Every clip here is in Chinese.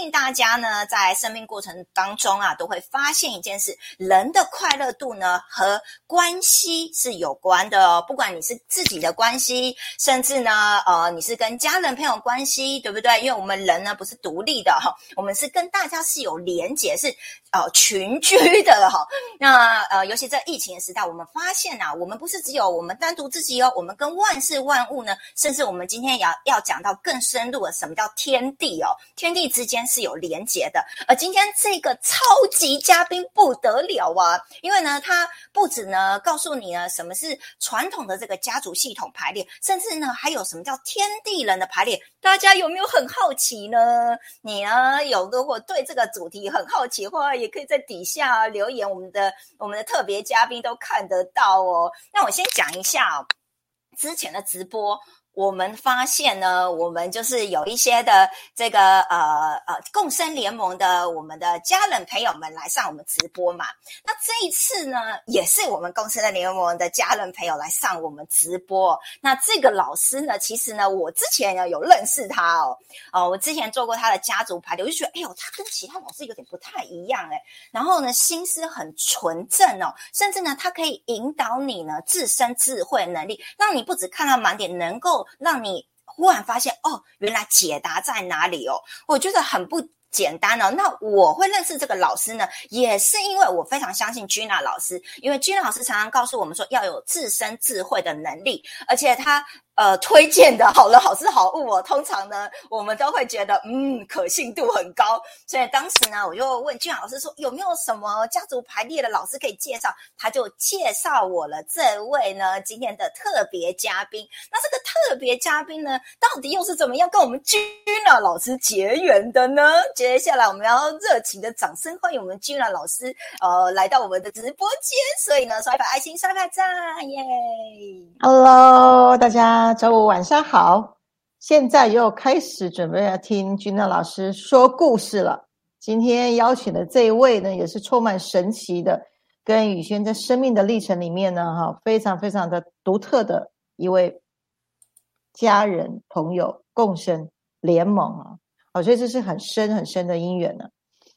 信大家呢，在生命过程当中啊，都会发现一件事：人的快乐度呢，和关系是有关的哦。不管你是自己的关系，甚至呢，呃，你是跟家人朋友关系，对不对？因为我们人呢，不是独立的哈，我们是跟大家是有连结，是呃群居的哈。那呃，尤其在疫情的时代，我们发现啊，我们不是只有我们单独自己哦，我们跟万事万物呢，甚至我们今天也要要讲到更深入的，什么叫天地哦？天地之间是有连结的。而今天这个超级嘉宾不得了啊，因为呢，他不止呢告诉你呢什么是传统的这个家族系统排列，甚至呢还有什么叫天地人的排列。大家有没有很好奇呢？你呢有如果对这个主题很好奇的话，也可以在底下留言，我们的我们的特别嘉宾都看得到哦。那我先讲一下，之前的直播。我们发现呢，我们就是有一些的这个呃呃共生联盟的我们的家人朋友们来上我们直播嘛。那这一次呢，也是我们共生的联盟的家人朋友来上我们直播。那这个老师呢，其实呢，我之前呢有认识他哦，哦，我之前做过他的家族排列，我就觉得，哎呦，他跟其他老师有点不太一样哎。然后呢，心思很纯正哦，甚至呢，他可以引导你呢自身智慧能力，让你不止看到盲点，能够。让你忽然发现哦，原来解答在哪里哦？我觉得很不简单哦。那我会认识这个老师呢，也是因为我非常相信 Gina 老师，因为 Gina 老师常常告诉我们说要有自身智慧的能力，而且他。呃，推荐的好人好事好物哦，通常呢，我们都会觉得嗯，可信度很高。所以当时呢，我就问俊老师说，有没有什么家族排列的老师可以介绍？他就介绍我了这位呢，今天的特别嘉宾。那这个特别嘉宾呢，到底又是怎么样跟我们君娜老师结缘的呢？接下来我们要热情的掌声欢迎我们君老师，呃，来到我们的直播间。所以呢，刷一把爱心，刷一把赞，耶！Hello，大家。周五晚上好，现在又开始准备要听君娜老师说故事了。今天邀请的这一位呢，也是充满神奇的，跟宇轩在生命的历程里面呢，哈，非常非常的独特的一位家人朋友共生联盟啊，我觉得这是很深很深的姻缘呢。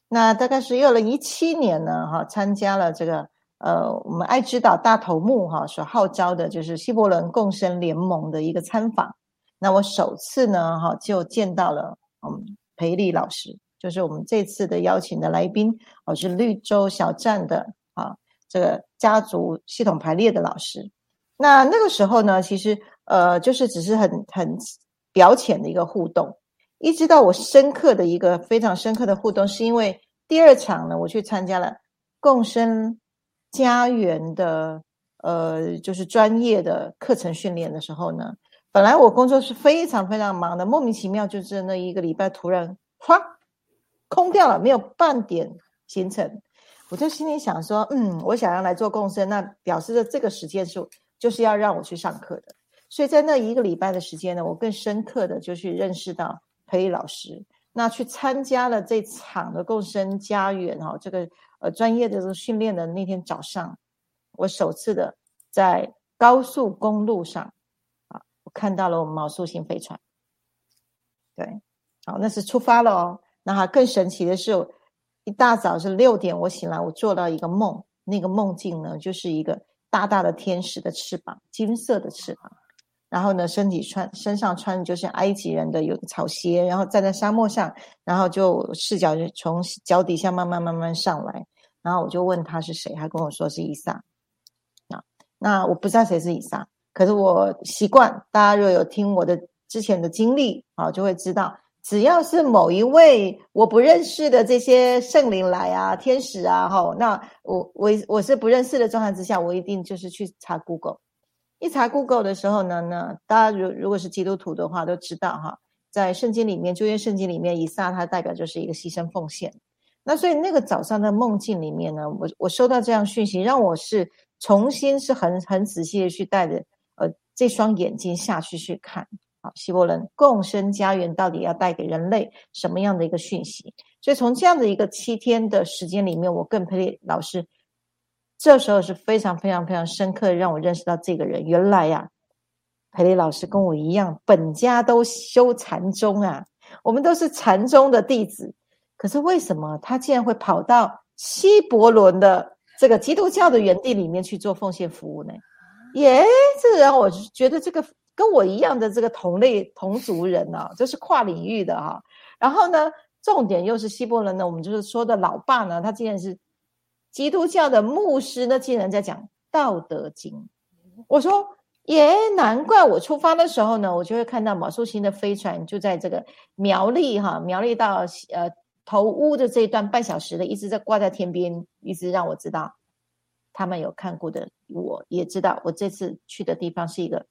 那大概是二零一七年呢，哈，参加了这个。呃，我们爱知岛大头目哈所号召的，就是希伯伦共生联盟的一个参访。那我首次呢，哈就见到了嗯裴丽老师，就是我们这次的邀请的来宾，哦是绿洲小站的啊这个家族系统排列的老师。那那个时候呢，其实呃就是只是很很表浅的一个互动，一直到我深刻的一个非常深刻的互动，是因为第二场呢，我去参加了共生。家园的呃，就是专业的课程训练的时候呢，本来我工作是非常非常忙的，莫名其妙就是那一个礼拜突然哗空掉了，没有半点行程，我就心里想说，嗯，我想要来做共生，那表示着这个时间是就是要让我去上课的，所以在那一个礼拜的时间呢，我更深刻的就去认识到培育老师，那去参加了这场的共生家园哈，这个。呃，专业的这个训练的那天早上，我首次的在高速公路上啊，我看到了我们毛素型飞船。对，好，那是出发了哦。那还更神奇的是，一大早是六点，我醒来，我做到一个梦，那个梦境呢，就是一个大大的天使的翅膀，金色的翅膀。然后呢，身体穿身上穿的就是埃及人的有草鞋，然后站在沙漠上，然后就视角就从脚底下慢慢慢慢上来。然后我就问他是谁，他跟我说是以撒。啊，那我不知道谁是以撒，可是我习惯大家若有听我的之前的经历啊，就会知道，只要是某一位我不认识的这些圣灵来啊、天使啊，哈，那我我我是不认识的状态之下，我一定就是去查 Google。一查 Google 的时候呢，那大家如如果是基督徒的话，都知道哈，在圣经里面，旧约圣经里面，以撒他代表就是一个牺牲奉献。那所以那个早上的梦境里面呢，我我收到这样讯息，让我是重新是很很仔细的去带着呃这双眼睛下去去看，好，希伯伦共生家园到底要带给人类什么样的一个讯息？所以从这样的一个七天的时间里面，我跟佩丽老师这时候是非常非常非常深刻让我认识到这个人，原来呀，佩丽老师跟我一样，本家都修禅宗啊，我们都是禅宗的弟子。可是为什么他竟然会跑到西伯伦的这个基督教的园地里面去做奉献服务呢？耶，这让我觉得这个跟我一样的这个同类同族人啊，这是跨领域的哈。然后呢，重点又是西伯伦呢，我们就是说的老爸呢，他竟然是基督教的牧师呢，竟然在讲《道德经》。我说，耶，难怪我出发的时候呢，我就会看到马素星的飞船就在这个苗栗哈，苗栗到呃头屋的这一段半小时的，一直在挂在天边，一直让我知道。他们有看过的，我也知道，我这次去的地方是一个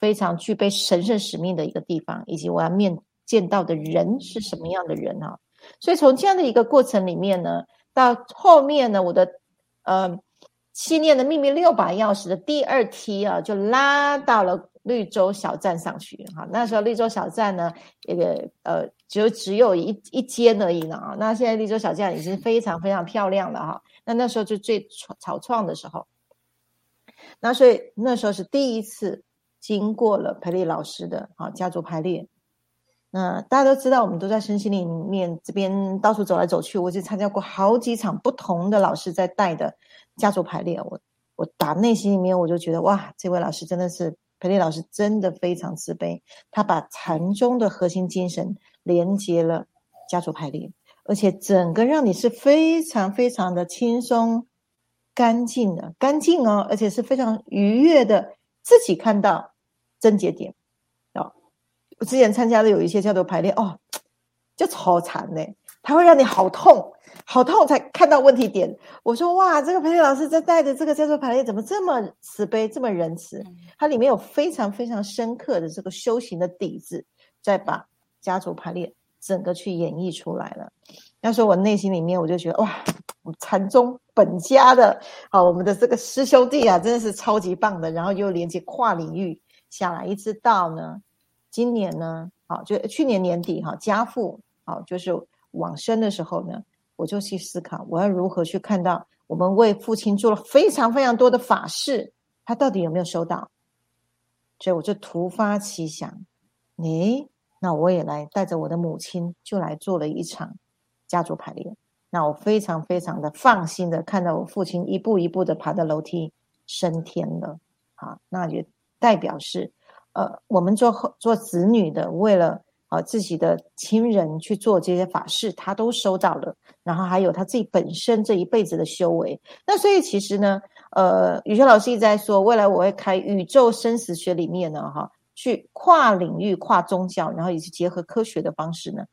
非常具备神圣使命的一个地方，以及我要面见到的人是什么样的人哈。所以从这样的一个过程里面呢，到后面呢，我的呃七念的秘密六把钥匙的第二梯啊，就拉到了绿洲小站上去哈。那时候绿洲小站呢，这个呃就只有一一间而已呢啊。那现在绿洲小站已经非常非常漂亮了哈。那那时候就最草创的时候，那所以那时候是第一次经过了培丽老师的啊家族排列。那大家都知道，我们都在身心里面这边到处走来走去，我就参加过好几场不同的老师在带的家族排列。我我打内心里面我就觉得哇，这位老师真的是培丽老师，真的非常慈悲，他把禅宗的核心精神连接了家族排列。而且整个让你是非常非常的轻松、干净的，干净哦，而且是非常愉悦的，自己看到症结点哦。我之前参加的有一些叫做排列哦，就超惨的，他会让你好痛，好痛才看到问题点。我说哇，这个培训老师在带的这个叫做排列，怎么这么慈悲，这么仁慈？它里面有非常非常深刻的这个修行的底子，在把家族排列。整个去演绎出来了。那时候我内心里面我就觉得哇，禅宗本家的啊，我们的这个师兄弟啊，真的是超级棒的。然后又连接跨领域下来，一直到呢，今年呢，好，就去年年底哈，家父好，就是往生的时候呢，我就去思考我要如何去看到我们为父亲做了非常非常多的法事，他到底有没有收到？所以我就突发奇想，诶。那我也来带着我的母亲，就来做了一场家族排列。那我非常非常的放心的看到我父亲一步一步的爬的楼梯升天了。好，那也代表是，呃，我们做做子女的，为了啊自己的亲人去做这些法事，他都收到了。然后还有他自己本身这一辈子的修为。那所以其实呢，呃，宇轩老师一直在说，未来我会开宇宙生死学里面呢，哈。去跨领域、跨宗教，然后以及结合科学的方式呢，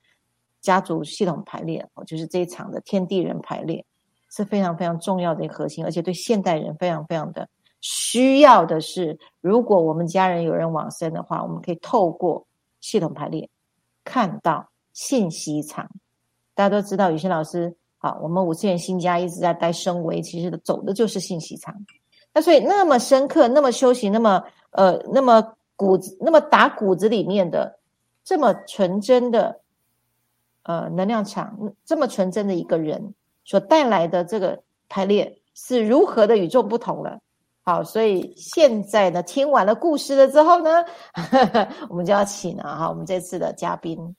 家族系统排列哦，就是这一场的天地人排列是非常非常重要的一个核心，而且对现代人非常非常的需要的是，如果我们家人有人往生的话，我们可以透过系统排列看到信息场。大家都知道，有些老师好，我们五次元新家一直在带升维，其实走的就是信息场。那所以那么深刻，那么修行，那么呃，那么。骨子那么打骨子里面的这么纯真的呃能量场，这么纯真的一个人所带来的这个排列是如何的与众不同了？好，所以现在呢，听完了故事了之后呢，我们就要请啊哈，我们这次的嘉宾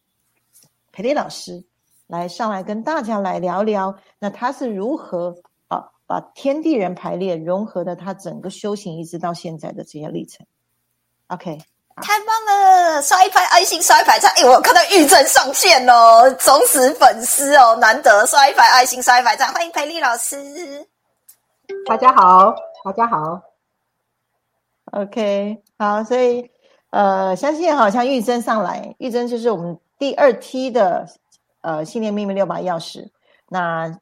培丽老师来上来跟大家来聊聊，那他是如何啊把天地人排列融合的他整个修行一直到现在的这些历程。OK，太棒了！刷一排爱心，刷一排赞。哎，我看到玉珍上线哦，忠实粉丝哦，难得刷一排爱心，刷一排赞。欢迎培丽老师，大家好，大家好。OK，好，所以呃，相信好像玉珍上来，玉珍就是我们第二梯的呃信念秘密六把钥匙。那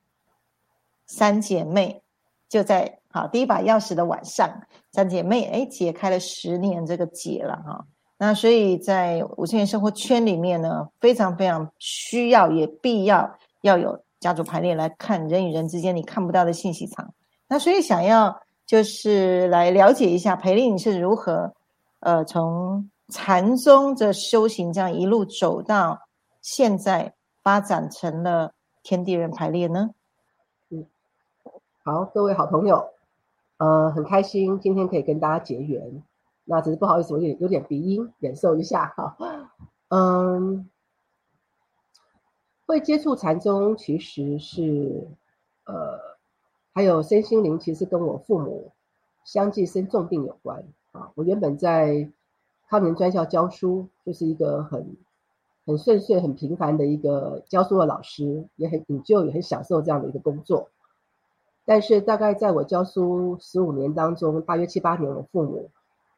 三姐妹就在好第一把钥匙的晚上。三姐妹，哎，解开了十年这个结了哈。那所以在五千元生活圈里面呢，非常非常需要也必要要有家族排列来看人与人之间你看不到的信息场。那所以想要就是来了解一下培丽是如何呃从禅宗的修行这样一路走到现在发展成了天地人排列呢？嗯，好，各位好朋友。呃，很开心今天可以跟大家结缘，那只是不好意思，我有点有点鼻音，忍受一下哈。嗯，会接触禅宗，其实是呃，还有身心灵，其实跟我父母相继生重病有关啊。我原本在康宁专校教书，就是一个很很顺遂、很平凡的一个教书的老师，也很引就，也很享受这样的一个工作。但是大概在我教书十五年当中，大约七八年，我父母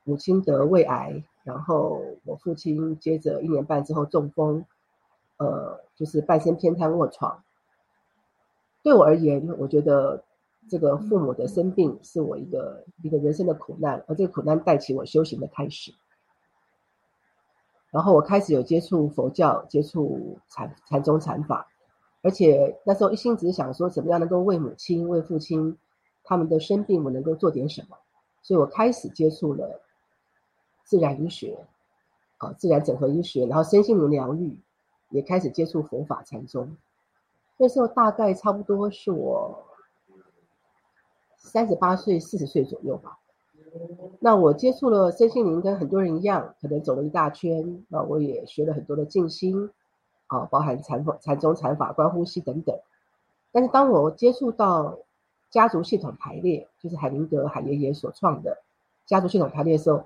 母亲得胃癌，然后我父亲接着一年半之后中风，呃，就是半身偏瘫卧床。对我而言，我觉得这个父母的生病是我一个一个人生的苦难，而这个苦难带起我修行的开始。然后我开始有接触佛教，接触禅禅宗禅法。而且那时候一心只想说，怎么样能够为母亲、为父亲他们的生病，我能够做点什么。所以我开始接触了自然医学，啊，自然整合医学，然后身心灵疗愈，也开始接触佛法禅宗。那时候大概差不多是我三十八岁、四十岁左右吧。那我接触了身心灵，跟很多人一样，可能走了一大圈。那我也学了很多的静心。啊，包含禅法、禅宗、禅法、观呼吸等等。但是当我接触到家族系统排列，就是海灵格海爷爷所创的家族系统排列的时候，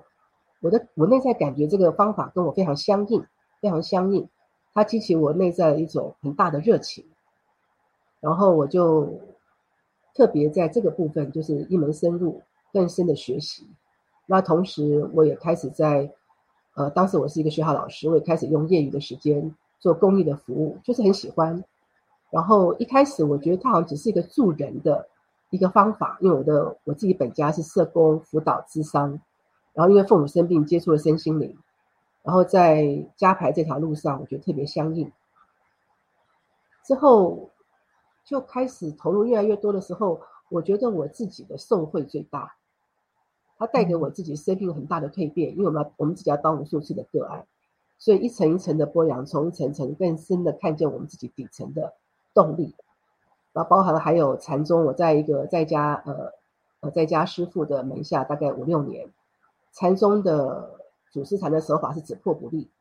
我的我内在感觉这个方法跟我非常相应，非常相应。它激起我内在一种很大的热情，然后我就特别在这个部分就是一门深入、更深的学习。那同时我也开始在呃，当时我是一个学校老师，我也开始用业余的时间。做公益的服务就是很喜欢，然后一开始我觉得它好像只是一个助人的一个方法，因为我的我自己本家是社工辅导智商，然后因为父母生病接触了身心灵，然后在加牌这条路上我觉得特别相应，之后就开始投入越来越多的时候，我觉得我自己的受惠最大，它带给我自己生命很大的蜕变，因为我们要我们自己要当无数次的个案。所以一层一层的剥洋葱，一层层更深的看见我们自己底层的动力，然后包含还有禅宗。我在一个在家呃呃在家师傅的门下大概五六年，禅宗的祖师禅的手法是只破不立，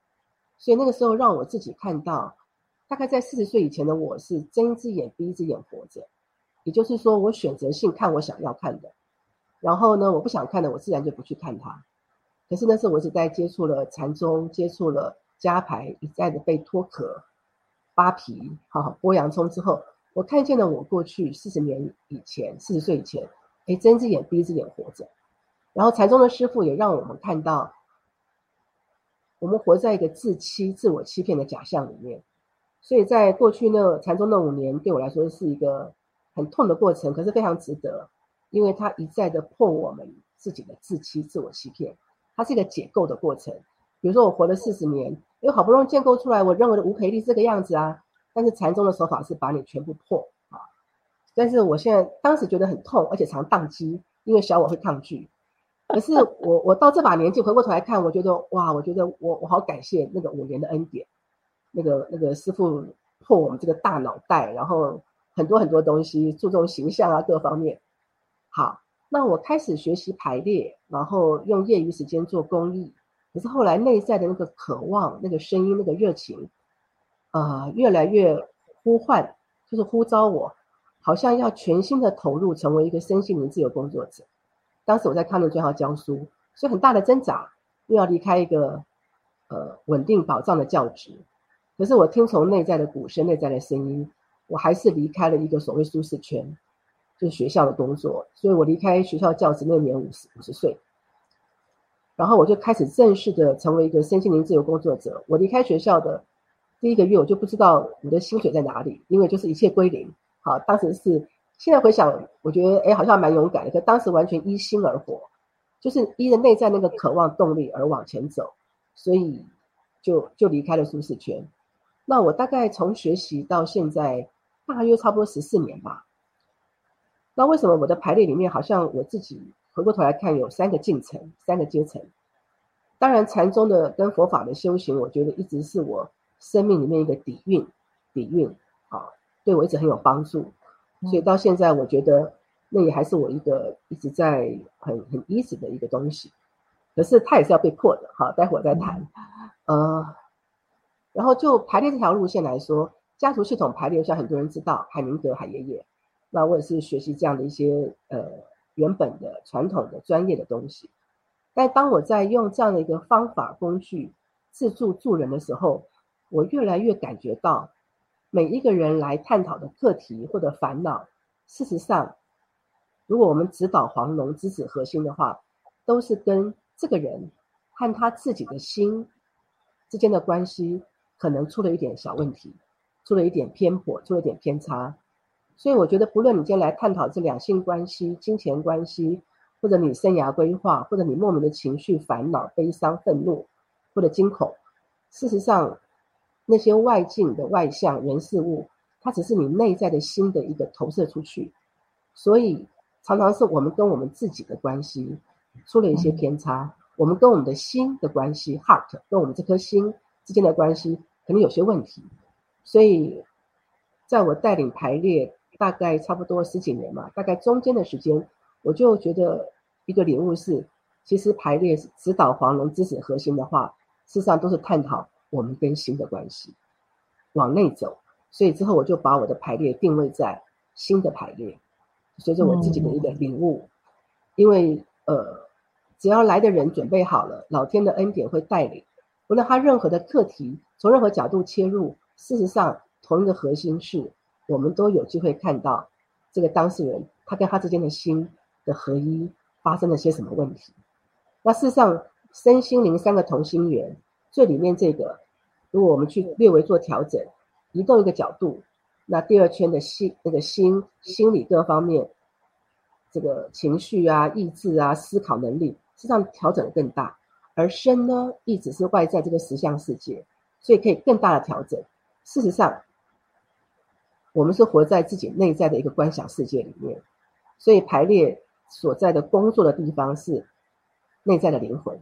所以那个时候让我自己看到，大概在四十岁以前的我是睁一只眼闭一只眼活着，也就是说我选择性看我想要看的，然后呢我不想看的我自然就不去看它。可是那时候我是在接触了禅宗，接触了加牌，一再的被脱壳、扒皮、哈剥洋葱之后，我看见了我过去四十年以前、四十岁以前，哎，睁一只眼闭一只眼活着。然后禅宗的师傅也让我们看到，我们活在一个自欺、自我欺骗的假象里面。所以在过去那禅宗那五年，对我来说是一个很痛的过程，可是非常值得，因为它一再的破我们自己的自欺、自我欺骗。它是一个解构的过程，比如说我活了四十年，因为好不容易建构出来，我认为的无赔力这个样子啊，但是禅宗的手法是把你全部破啊。但是我现在当时觉得很痛，而且常宕机，因为小我会抗拒。可是我我到这把年纪回过头来看，我觉得哇，我觉得我我好感谢那个五年的恩典，那个那个师傅破我们这个大脑袋，然后很多很多东西注重形象啊各方面，好。那我开始学习排列，然后用业余时间做公益。可是后来内在的那个渴望、那个声音、那个热情，呃，越来越呼唤，就是呼召我，好像要全心的投入，成为一个身心灵自由工作者。当时我在康乐最好教书，所以很大的挣扎，又要离开一个呃稳定保障的教职。可是我听从内在的鼓声、内在的声音，我还是离开了一个所谓舒适圈。就是学校的工作，所以我离开学校教职那年五十五十岁，然后我就开始正式的成为一个身心灵自由工作者。我离开学校的第一个月，我就不知道我的薪水在哪里，因为就是一切归零。好，当时是现在回想，我觉得哎，好像蛮勇敢的。可当时完全依心而活，就是依着内在那个渴望动力而往前走，所以就就离开了舒适圈。那我大概从学习到现在，大约差不多十四年吧。那为什么我的排列里面好像我自己回过头来看有三个进程、三个阶层？当然，禅宗的跟佛法的修行，我觉得一直是我生命里面一个底蕴，底蕴啊，对我一直很有帮助。所以到现在，我觉得那也还是我一个一直在很很 easy 的一个东西。可是它也是要被破的，哈，待会儿再谈。呃，然后就排列这条路线来说，家族系统排列，像很多人知道海明格海爷爷，那我也是学习这样的一些呃原本的传统的专业的东西。但当我在用这样的一个方法工具自助助人的时候，我越来越感觉到，每一个人来探讨的课题或者烦恼，事实上，如果我们指导黄龙知子核心的话，都是跟这个人和他自己的心之间的关系可能出了一点小问题，出了一点偏颇，出了一点偏差。所以我觉得，不论你今天来探讨这两性关系、金钱关系，或者你生涯规划，或者你莫名的情绪、烦恼、悲伤、愤怒，或者惊恐，事实上。那些外境的外向人事物，它只是你内在的心的一个投射出去，所以常常是我们跟我们自己的关系出了一些偏差，我们跟我们的心的关系 （heart） 跟我们这颗心之间的关系可能有些问题，所以在我带领排列大概差不多十几年嘛，大概中间的时间，我就觉得一个领悟是，其实排列指导黄龙知识核心的话，事实上都是探讨。我们跟心的关系往内走，所以之后我就把我的排列定位在新的排列，随着我自己的一个领悟，因为呃，只要来的人准备好了，老天的恩典会带领，无论他任何的课题，从任何角度切入，事实上同一个核心是，我们都有机会看到这个当事人他跟他之间的心的合一发生了些什么问题。那事实上，身心灵三个同心圆。最里面这个，如果我们去略微做调整，移动一个角度，那第二圈的心、那个心、心理各方面，这个情绪啊、意志啊、思考能力，实际上调整更大。而身呢，一直是外在这个实相世界，所以可以更大的调整。事实上，我们是活在自己内在的一个观想世界里面，所以排列所在的工作的地方是内在的灵魂。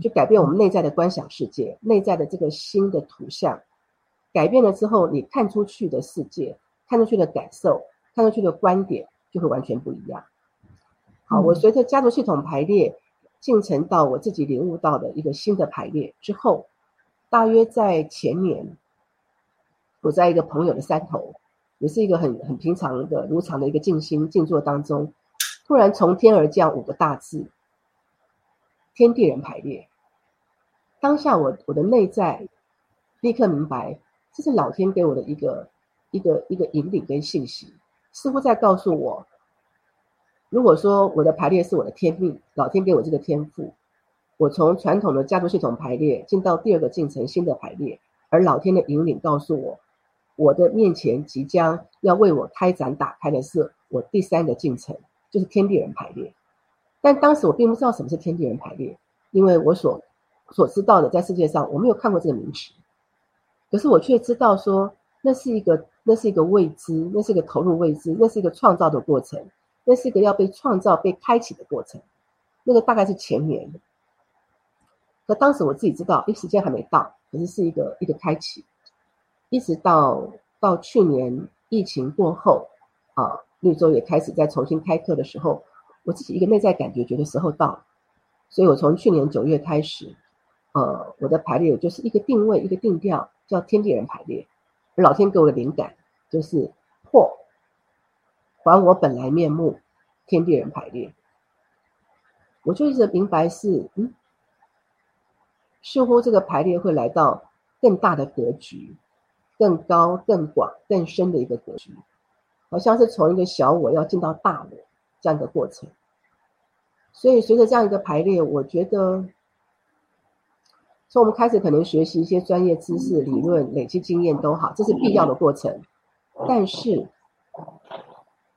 就改变我们内在的观想世界，内在的这个新的图像，改变了之后，你看出去的世界，看出去的感受，看出去的观点就会完全不一样。好，我随着家族系统排列进程到我自己领悟到的一个新的排列之后，大约在前年，我在一个朋友的山头，也是一个很很平常的如常的一个静心静坐当中，突然从天而降五个大字。天地人排列，当下我我的内在立刻明白，这是老天给我的一个一个一个引领跟信息，似乎在告诉我，如果说我的排列是我的天命，老天给我这个天赋，我从传统的家族系统排列进到第二个进程新的排列，而老天的引领告诉我，我的面前即将要为我开展打开的是我第三个进程，就是天地人排列。但当时我并不知道什么是天地人排列，因为我所所知道的，在世界上我没有看过这个名词，可是我却知道说，那是一个那是一个未知，那是一个投入未知，那是一个创造的过程，那是一个要被创造、被开启的过程。那个大概是前年，可当时我自己知道，因为时间还没到，可是是一个一个开启，一直到到去年疫情过后，啊，绿洲也开始在重新开课的时候。我自己一个内在感觉，觉得时候到了，所以我从去年九月开始，呃，我的排列就是一个定位，一个定调，叫天地人排列。老天给我的灵感就是破，还我本来面目，天地人排列。我就一直明白是，嗯，似乎这个排列会来到更大的格局，更高、更广、更深的一个格局，好像是从一个小我要进到大我。这样的过程，所以随着这样一个排列，我觉得从我们开始可能学习一些专业知识、理论、累积经验都好，这是必要的过程。但是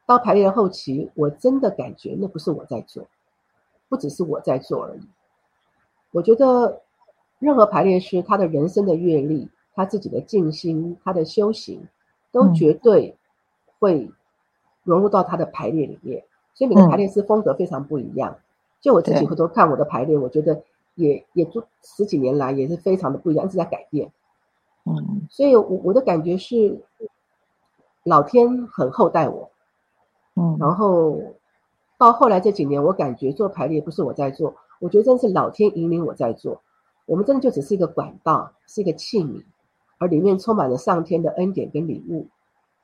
到排练后期，我真的感觉那不是我在做，不只是我在做而已。我觉得任何排练师，他的人生的阅历、他自己的静心、他的修行，都绝对会融入到他的排列里面。所以每个排练师风格非常不一样。就我自己回头看我的排列，我觉得也也就十几年来也是非常的不一样，一直在改变。嗯，所以我我的感觉是，老天很厚待我。嗯，然后到后来这几年，我感觉做排列不是我在做，我觉得真的是老天引领我在做。我们真的就只是一个管道，是一个器皿。而里面充满了上天的恩典跟礼物。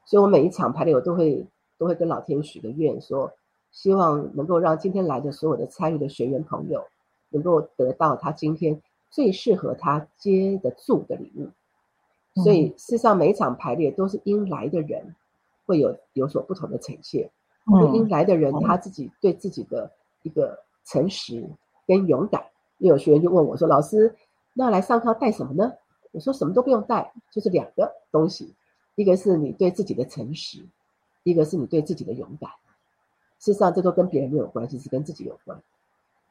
所以我每一场排列，我都会都会跟老天许个愿，说希望能够让今天来的所有的参与的学员朋友，能够得到他今天最适合他接得住的礼物。所以事实上，每一场排列都是因来的人会有有所不同的呈现。嗯，因来的人他自己对自己的一个诚实跟勇敢。有学员就问我说：“老师，那来上课带什么呢？”我说：“什么都不用带，就是两个东西。”一个是你对自己的诚实，一个是你对自己的勇敢。事实上，这都跟别人没有关系，是跟自己有关。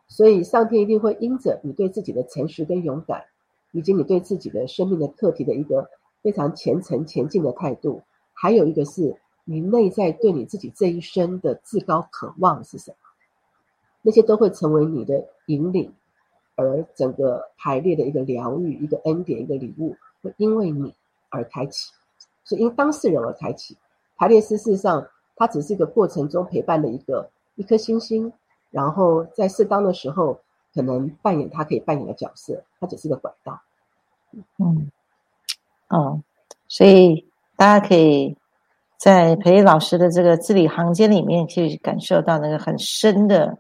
所以，上天一定会因着你对自己的诚实跟勇敢，以及你对自己的生命的课题的一个非常虔诚前进的态度，还有一个是你内在对你自己这一生的至高渴望是什么，那些都会成为你的引领，而整个排列的一个疗愈、一个恩典、一个礼物，会因为你而开启。是因当事人而开启排列师，事实上，它只是一个过程中陪伴的一个一颗星星，然后在适当的时候，可能扮演他可以扮演的角色，它只是个管道。嗯，哦，所以大家可以在培老师的这个字里行间里面，去感受到那个很深的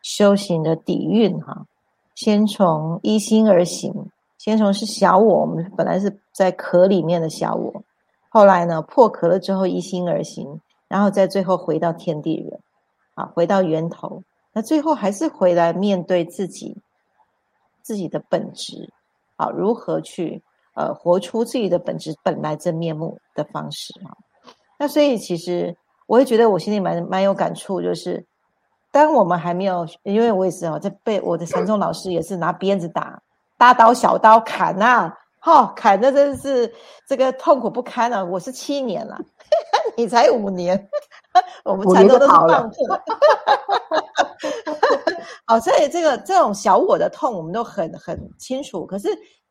修行的底蕴哈。先从一心而行，先从是小我，我们本来是在壳里面的小我。后来呢，破壳了之后一心而行，然后在最后回到天地人，啊，回到源头。那最后还是回来面对自己自己的本质，啊，如何去呃活出自己的本质本来真面目的方式啊？那所以其实我也觉得我心里蛮蛮有感触，就是当我们还没有，因为我也是哦，在被我的 禅宗老师也是拿鞭子打，大刀小刀砍啊。哦，砍的真是这个痛苦不堪啊！我是七年了，你才五年，我们才都都是放纵。好，所以这个这种小我的痛，我们都很很清楚。可是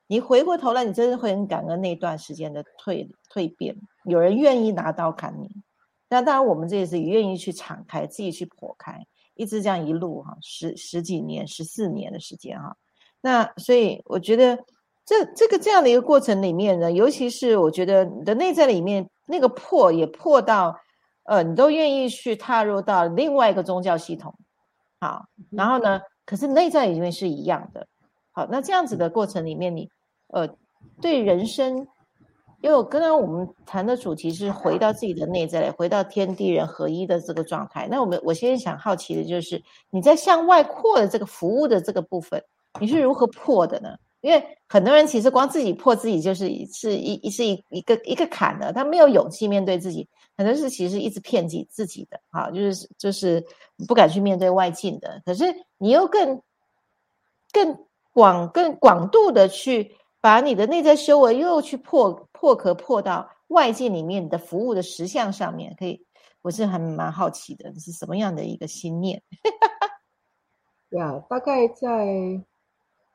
你回过头来，你真的会很感恩那段时间的蜕蜕变。有人愿意拿刀砍你，那当然我们这也是愿意去敞开，自己去剖开，一直这样一路哈，十十几年、十四年的时间哈。那所以我觉得。这这个这样的一个过程里面呢，尤其是我觉得你的内在里面那个破也破到，呃，你都愿意去踏入到另外一个宗教系统，好，然后呢，可是内在里面是一样的，好，那这样子的过程里面，你呃，对人生，因为刚刚我们谈的主题是回到自己的内在，回到天地人合一的这个状态。那我们我现在想好奇的就是你在向外扩的这个服务的这个部分，你是如何破的呢？因为很多人其实光自己破自己就是一是一是一一个一个坎的，他没有勇气面对自己，很多是其实一直骗自己自己的，哈，就是就是不敢去面对外境的。可是你又更更广更广度的去把你的内在修为又去破破壳破到外界里面的服务的实相上面，可以，我是还蛮好奇的，是什么样的一个心念？对啊，大概在。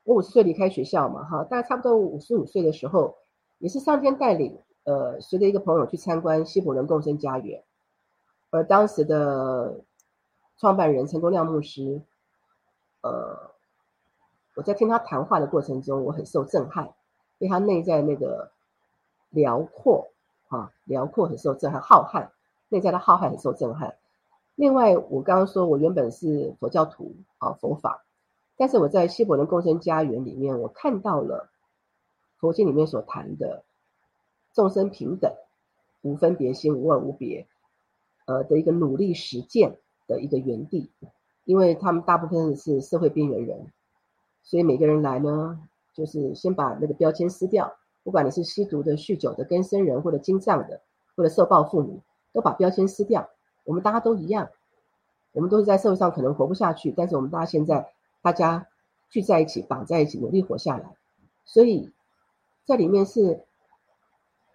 我五十岁离开学校嘛，哈，大概差不多五十五岁的时候，也是上天带领，呃，随着一个朋友去参观西普人共生家园，而当时的创办人陈功亮牧师，呃，我在听他谈话的过程中，我很受震撼，被他内在那个辽阔，啊，辽阔很受震撼，浩瀚，内在的浩瀚很受震撼。另外，我刚刚说我原本是佛教徒，啊，佛法。但是我在西伯伦共生家园里面，我看到了佛经里面所谈的众生平等、无分别心、无二无别，呃的一个努力实践的一个园地。因为他们大部分是社会边缘人，所以每个人来呢，就是先把那个标签撕掉。不管你是吸毒的、酗酒的、跟生人或者精藏的，或者受暴妇女，都把标签撕掉。我们大家都一样，我们都是在社会上可能活不下去，但是我们大家现在。大家聚在一起，绑在一起，努力活下来。所以，在里面是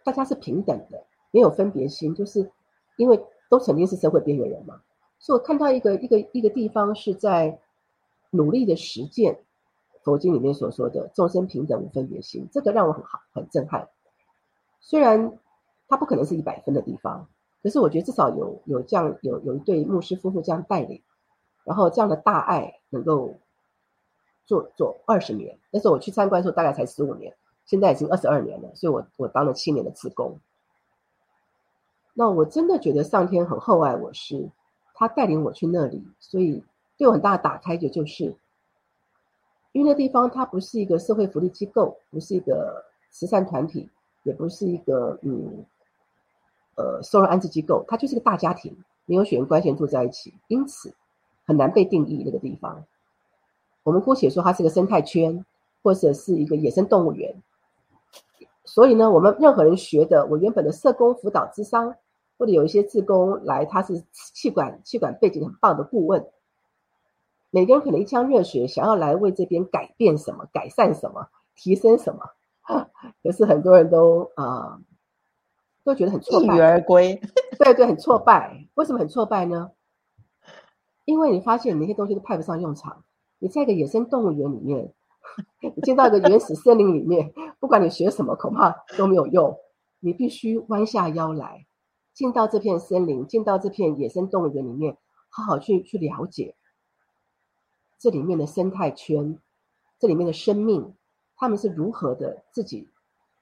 大家是平等的，没有分别心，就是因为都曾经是社会边缘人嘛。所以我看到一个一个一个地方是在努力的实践佛经里面所说的众生平等无分别心，这个让我很好很震撼。虽然它不可能是一百分的地方，可是我觉得至少有有这样有有一对牧师夫妇这样带领，然后这样的大爱能够。做做二十年，那时候我去参观的时候大概才十五年，现在已经二十二年了，所以我我当了七年的职工。那我真的觉得上天很厚爱我，是他带领我去那里，所以对我很大的打开就就是，因为那地方它不是一个社会福利机构，不是一个慈善团体，也不是一个嗯呃收容安置机构，它就是个大家庭，没有血缘关系住在一起，因此很难被定义那个地方。我们姑且说它是个生态圈，或者是一个野生动物园。所以呢，我们任何人学的，我原本的社工辅导智商，或者有一些志工来，他是气管气管背景很棒的顾问。每个人可能一腔热血，想要来为这边改变什么、改善什么、提升什么，可是很多人都啊，都觉得很挫败，一而归。对对，很挫败。为什么很挫败呢？因为你发现你那些东西都派不上用场。你在一个野生动物园里面。你进到一个原始森林里面，不管你学什么，恐怕都没有用。你必须弯下腰来，进到这片森林，进到这片野生动物园里面，好好去去了解这里面的生态圈，这里面的生命，他们是如何的自己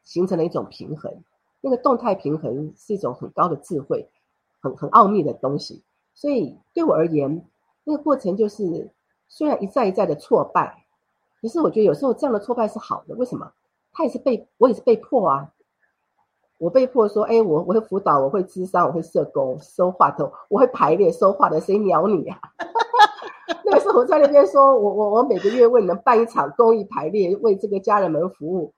形成了一种平衡。那个动态平衡是一种很高的智慧，很很奥秘的东西。所以对我而言，那个过程就是虽然一再一再的挫败。可是我觉得有时候这样的挫败是好的，为什么？他也是被我也是被迫啊，我被迫说，哎，我我会辅导，我会智商，我会社工，收话头，我会排列收话的，谁鸟你啊？那个时候我在那边说，我我我每个月为你们办一场公益排列，为这个家人们服务，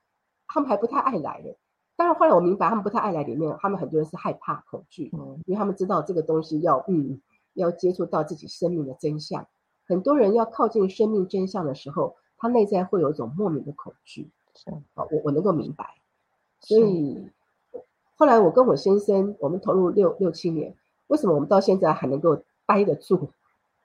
他们还不太爱来的。当然后来我明白，他们不太爱来，里面他们很多人是害怕、恐惧，因为他们知道这个东西要嗯要接触到自己生命的真相。很多人要靠近生命真相的时候。他内在会有一种莫名的恐惧，是啊，我我能够明白，所以后来我跟我先生，我们投入六六七年，为什么我们到现在还能够待得住？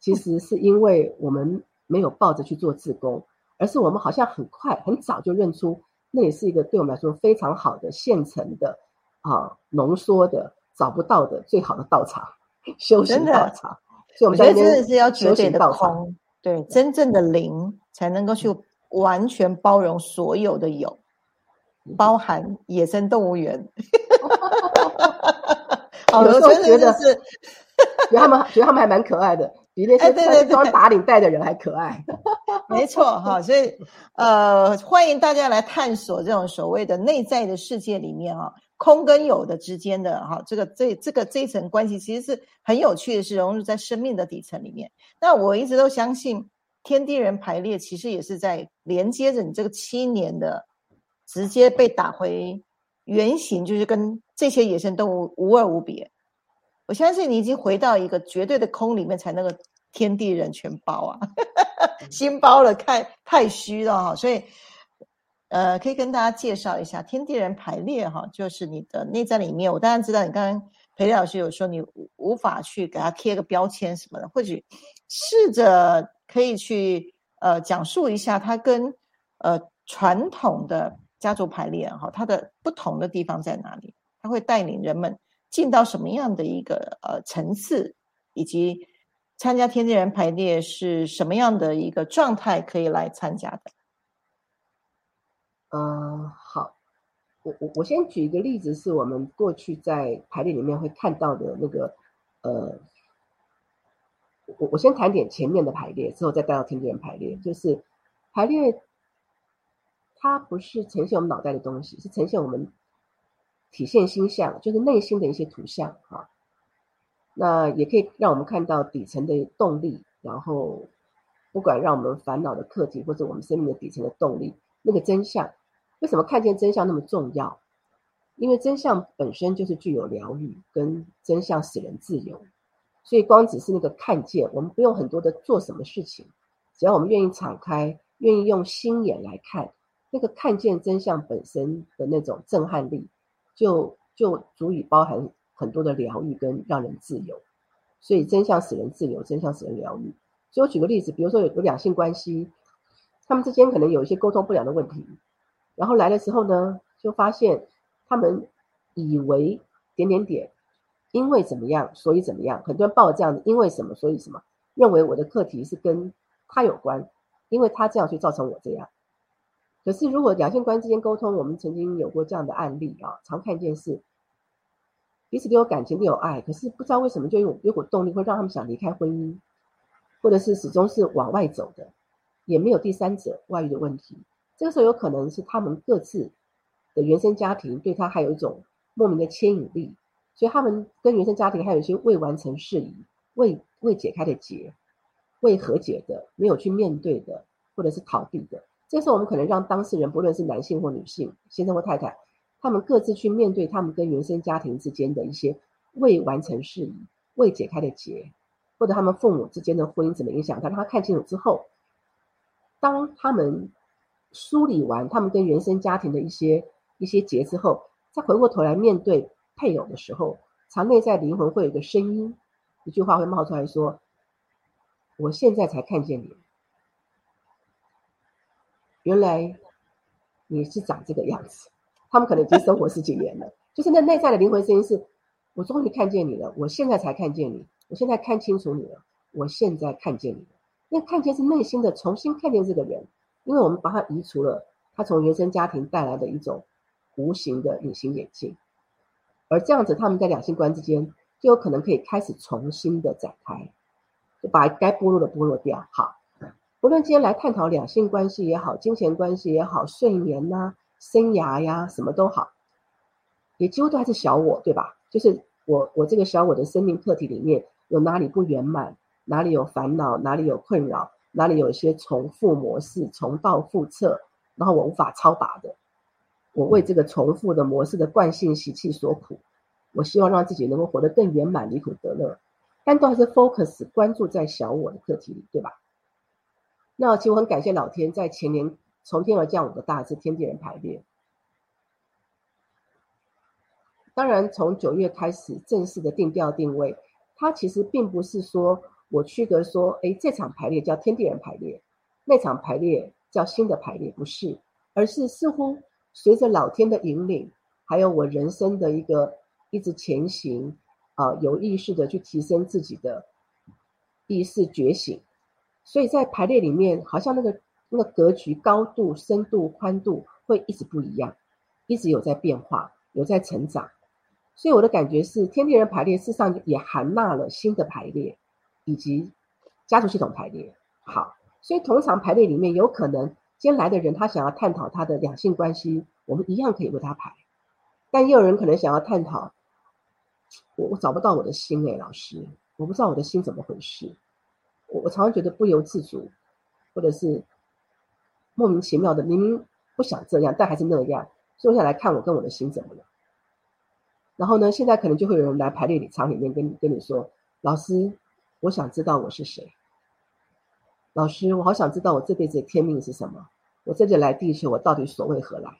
其实是因为我们没有抱着去做自工，而是我们好像很快很早就认出，那也是一个对我们来说非常好的现成的啊浓缩的找不到的最好的道场，修行道场。所以我们觉得真的是要绝对的空，对真正的灵。才能够去完全包容所有的有，包含野生动物园。有时候觉得是，觉得他们觉得他们还蛮可爱的，比那些穿打领带的人还可爱。没错哈，所以呃，欢迎大家来探索这种所谓的内在的世界里面哈，空跟有的之间的哈，这个这这个这一层关系其实是很有趣的，是融入在生命的底层里面。那我一直都相信。天地人排列其实也是在连接着你这个七年的直接被打回原形，就是跟这些野生动物无二无别。我相信你已经回到一个绝对的空里面，才能够天地人全包啊，心包了，太太虚了哈。所以，呃，可以跟大家介绍一下天地人排列哈，就是你的内在里面。我当然知道，你刚刚裴老师有说你无法去给他贴个标签什么的，或许试着。可以去呃讲述一下它跟呃传统的家族排列哈，它的不同的地方在哪里？它会带领人们进到什么样的一个呃层次，以及参加天地人排列是什么样的一个状态可以来参加的？嗯，好，我我我先举一个例子，是我们过去在排列里面会看到的那个呃。我我先谈点前面的排列，之后再带到天地人排列。就是排列，它不是呈现我们脑袋的东西，是呈现我们体现心象，就是内心的一些图像啊。那也可以让我们看到底层的动力，然后不管让我们烦恼的课题，或者我们生命的底层的动力，那个真相。为什么看见真相那么重要？因为真相本身就是具有疗愈，跟真相使人自由。所以光只是那个看见，我们不用很多的做什么事情，只要我们愿意敞开，愿意用心眼来看，那个看见真相本身的那种震撼力，就就足以包含很多的疗愈跟让人自由。所以真相使人自由，真相使人疗愈。所以我举个例子，比如说有有两性关系，他们之间可能有一些沟通不良的问题，然后来的时候呢，就发现他们以为点点点。因为怎么样，所以怎么样？很多人抱这样的，因为什么，所以什么，认为我的课题是跟他有关，因为他这样，就造成我这样。可是如果两性关之间沟通，我们曾经有过这样的案例啊，常看见是彼此都有感情都有爱，可是不知道为什么就有有股动力会让他们想离开婚姻，或者是始终是往外走的，也没有第三者外遇的问题。这个时候有可能是他们各自的原生家庭对他还有一种莫名的牵引力，所以他们跟原生家庭还有一些未完成事宜、未未解开的结、未和解的、没有去面对的，或者是逃避的。这时候我们可能让当事人，不论是男性或女性、先生或太太，他们各自去面对他们跟原生家庭之间的一些未完成事宜、未解开的结，或者他们父母之间的婚姻怎么影响他，让他看清楚之后，当他们梳理完他们跟原生家庭的一些一些结之后，再回过头来面对配偶的时候，常内在灵魂会有一个声音，一句话会冒出来说：“我现在才看见你。”原来你是长这个样子，他们可能已经生活十几年了。就是那内在的灵魂声音是：我终于看见你了，我现在才看见你，我现在看清楚你了，我现在看见你了。那看见是内心的重新看见这个人，因为我们把他移除了他从原生家庭带来的一种无形的隐形眼镜，而这样子他们在两性观之间就有可能可以开始重新的展开，就把该剥落的剥落掉。好。无论今天来探讨两性关系也好，金钱关系也好，睡眠呐、生涯呀，什么都好，也几乎都还是小我，对吧？就是我，我这个小我的生命课题里面有哪里不圆满，哪里有烦恼，哪里有困扰，哪里有一些重复模式、重蹈覆辙，然后我无法超拔的，我为这个重复的模式的惯性习气所苦，我希望让自己能够活得更圆满、离苦得乐，但都还是 focus 关注在小我的课题里，对吧？那其实我很感谢老天，在前年从天而降五个大字天地人排列。当然，从九月开始正式的定调定位，它其实并不是说我区隔说，哎，这场排列叫天地人排列，那场排列叫新的排列，不是，而是似乎随着老天的引领，还有我人生的一个一直前行，啊，有意识的去提升自己的意识觉醒。所以在排列里面，好像那个那个格局、高度、深度、宽度会一直不一样，一直有在变化，有在成长。所以我的感觉是，天地人排列事实上也含纳了新的排列，以及家族系统排列。好，所以同一场排列里面，有可能今天来的人他想要探讨他的两性关系，我们一样可以为他排。但也有人可能想要探讨，我我找不到我的心哎，老师，我不知道我的心怎么回事。我常常觉得不由自主，或者是莫名其妙的，明明不想这样，但还是那样。坐下来看我跟我的心怎么了。然后呢，现在可能就会有人来排列场里面跟你跟你说：“老师，我想知道我是谁。老师，我好想知道我这辈子的天命是什么。我这次来地球，我到底所为何来？”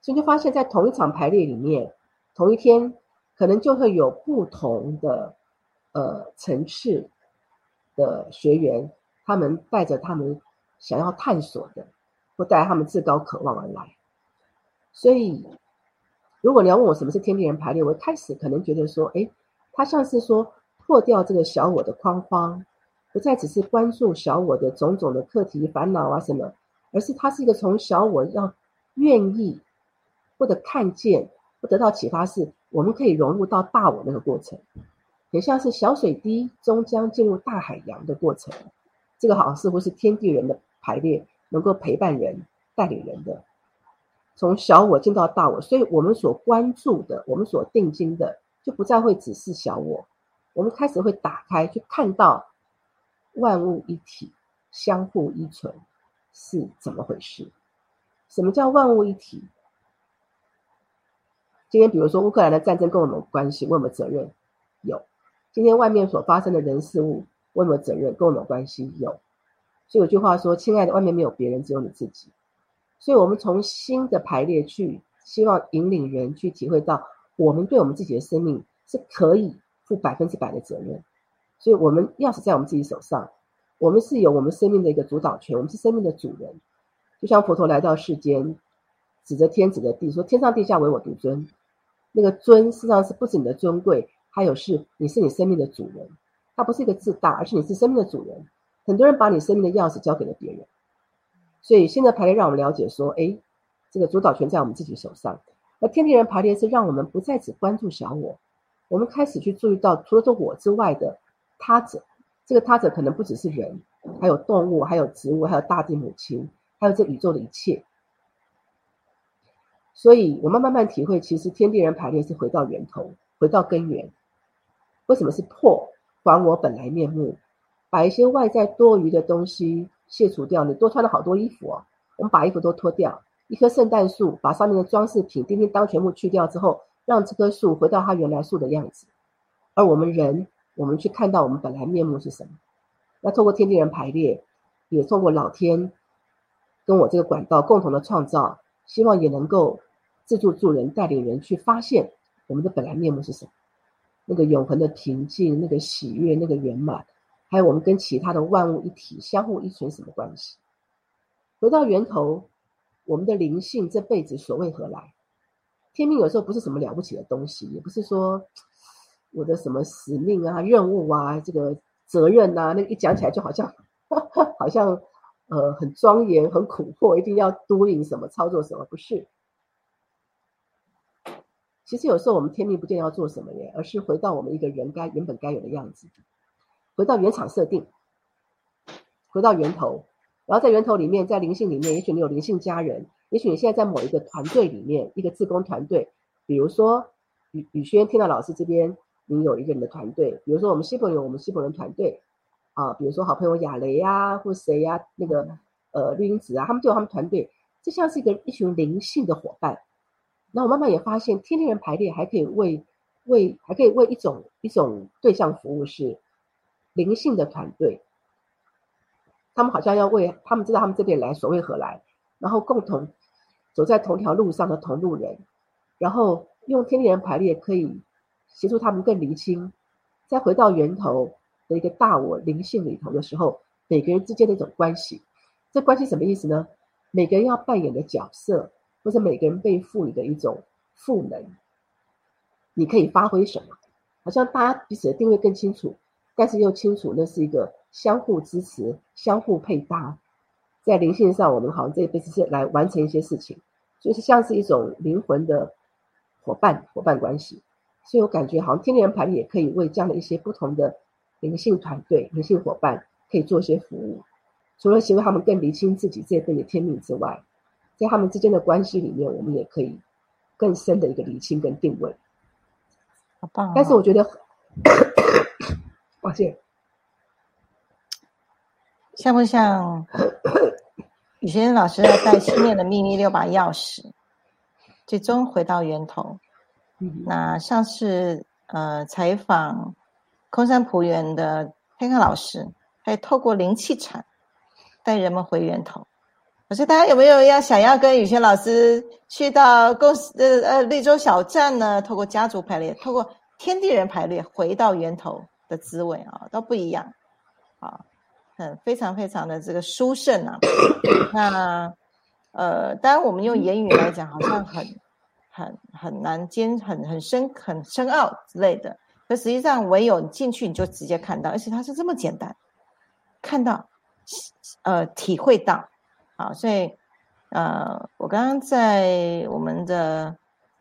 所以就发现，在同一场排列里面，同一天，可能就会有不同的呃层次。的学员，他们带着他们想要探索的，或带他们至高渴望而来。所以，如果你要问我什么是天地人排列，我一开始可能觉得说，哎，它像是说破掉这个小我的框框，不再只是关注小我的种种的课题、烦恼啊什么，而是它是一个从小我要愿意或者看见或得到启发，是我们可以融入到大我那个过程。很像是小水滴终将进入大海洋的过程，这个好像似乎是天地人的排列，能够陪伴人、带领人的，从小我进到大我，所以我们所关注的、我们所定睛的，就不再会只是小我，我们开始会打开，去看到万物一体、相互依存是怎么回事？什么叫万物一体？今天比如说乌克兰的战争跟我们关系，问我们责任？有。今天外面所发生的人事物，我有没有责任？跟我们有关系？有。所以有句话说：“亲爱的，外面没有别人，只有你自己。”所以，我们从新的排列去，希望引领人去体会到，我们对我们自己的生命是可以负百分之百的责任。所以，我们钥匙在我们自己手上，我们是有我们生命的一个主导权，我们是生命的主人。就像佛陀来到世间，指着天，指着地，说：“天上地下唯我独尊。”那个尊，事实上是不止你的尊贵。还有是，你是你生命的主人，它不是一个自大，而是你是生命的主人。很多人把你生命的钥匙交给了别人，所以新的排列让我们了解说，哎，这个主导权在我们自己手上。那天地人排列是让我们不再只关注小我，我们开始去注意到除了这我之外的他者。这个他者可能不只是人，还有动物，还有植物，还有大地母亲，还有这宇宙的一切。所以我们慢慢体会，其实天地人排列是回到源头，回到根源。为什么是破还我本来面目？把一些外在多余的东西卸除掉。你多穿了好多衣服哦，我们把衣服都脱掉。一棵圣诞树，把上面的装饰品叮叮当全部去掉之后，让这棵树回到它原来树的样子。而我们人，我们去看到我们本来面目是什么？那透过天地人排列，也透过老天跟我这个管道共同的创造。希望也能够自助助人，带领人去发现我们的本来面目是什么，那个永恒的平静，那个喜悦，那个圆满，还有我们跟其他的万物一体相互依存什么关系？回到源头，我们的灵性这辈子所谓何来？天命有时候不是什么了不起的东西，也不是说我的什么使命啊、任务啊、这个责任啊，那一讲起来就好像好像。呃，很庄严，很苦迫，一定要督引什么操作什么？不是。其实有时候我们天命不见要做什么耶，而是回到我们一个人该原本该有的样子，回到原厂设定，回到源头。然后在源头里面，在灵性里面，也许你有灵性家人，也许你现在在某一个团队里面，一个自工团队，比如说宇宇轩听到老师这边，你有一个你的团队，比如说我们西伯有，我们西伯人团队。啊，比如说好朋友亚雷呀，或谁呀，那个呃绿英子啊，他们就有他们团队，这像是一个一群灵性的伙伴。那我慢慢也发现，天天人排列还可以为为还可以为一种一种对象服务，是灵性的团队。他们好像要为他们知道他们这边来所谓何来，然后共同走在同条路上的同路人，然后用天地人排列可以协助他们更厘清，再回到源头的。一个大我灵性里头的时候，每个人之间的一种关系，这关系什么意思呢？每个人要扮演的角色，或者每个人被赋予的一种赋能，你可以发挥什么？好像大家彼此的定位更清楚，但是又清楚那是一个相互支持、相互配搭。在灵性上，我们好像这一辈子是来完成一些事情，就是像是一种灵魂的伙伴、伙伴关系。所以我感觉好像天人盘也可以为这样的一些不同的。灵性团队、灵性伙伴可以做一些服务，除了协助他们更理清自己这一辈的天命之外，在他们之间的关系里面，我们也可以更深的一个理清跟定位。好棒！但是我觉得，抱歉，像不像雨轩老师要带心念的秘密六把钥匙，最终回到源头？那上次呃采访。空山普园的黑康老师，还透过灵气场带人们回源头。可是大家有没有要想要跟宇轩老师去到公司呃呃绿洲小站呢？透过家族排列，透过天地人排列，回到源头的滋味啊，都不一样啊，很非常非常的这个殊胜啊。那呃，当然我们用言语来讲，好像很很很难兼很很深很深奥之类的。可实际上，唯有你进去，你就直接看到，而且它是这么简单，看到，呃，体会到，好，所以，呃，我刚刚在我们的，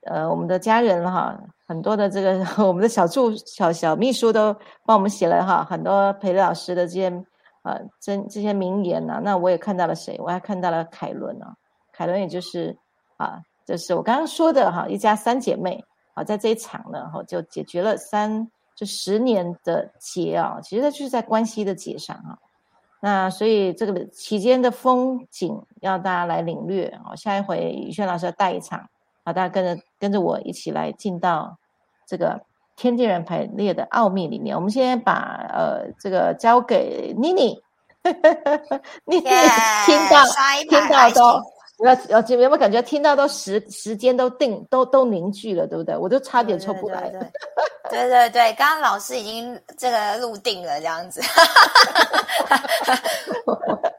呃，我们的家人哈，很多的这个 我们的小助小小秘书都帮我们写了哈，很多裴老师的这些，呃，这这些名言呐，那我也看到了谁？我还看到了凯伦啊，凯伦也就是啊，就是我刚刚说的哈，一家三姐妹。好，在这一场呢，哈，就解决了三就十年的结啊，其实它就是在关系的结上啊。那所以这个期间的风景要大家来领略哦。下一回宇轩老师要带一场，好，大家跟着跟着我一起来进到这个天地人排列的奥秘里面。我们先把呃这个交给妮妮，妮妮听到听到都。要要，有没有感觉听到都时时间都定都都凝聚了，对不对？我都差点抽不来。对对对，对对对刚刚老师已经这个录定了，这样子。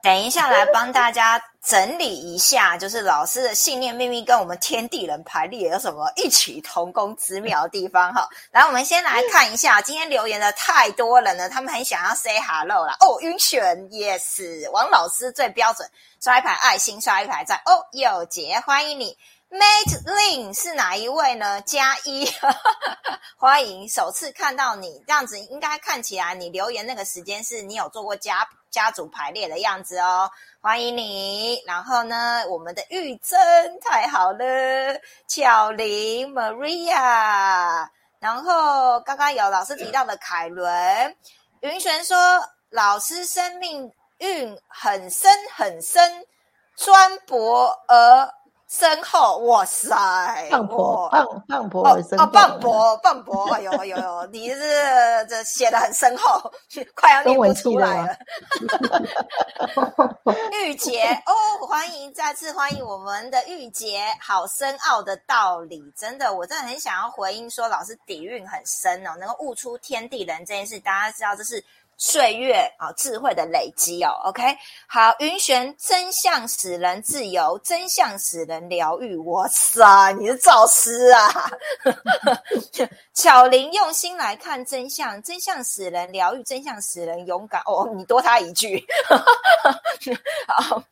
等一下来帮大家整理一下，就是老师的信念秘密跟我们天地人排列有什么异曲同工之妙的地方哈。来，我们先来看一下今天留言的太多人了，他们很想要 say hello 啦。哦，晕璇 yes，王老师最标准，刷一排爱心，刷一排赞。哦，有杰欢迎你。Mate Lin 是哪一位呢？加一，欢迎，首次看到你这样子，应该看起来你留言那个时间是你有做过家家族排列的样子哦，欢迎你。然后呢，我们的玉珍太好了，巧玲 Maria，然后刚刚有老师提到的凯伦，云璇说老师生命运很深很深，专博而。身后，哇塞！棒婆，棒棒婆，哦，哦棒婆，棒婆，有有有，你是这写的很深厚，快要念不出来了。玉洁哦，欢迎再次欢迎我们的玉洁，好深奥的道理，真的，我真的很想要回应说，老师底蕴很深哦，能够悟出天地人这件事，大家知道这是。岁月啊，智慧的累积哦。OK，好，云玄真相使人自由，真相使人疗愈。哇塞，你是造师啊！巧玲用心来看真相，真相使人疗愈，真相使人勇敢。哦，你多他一句。好，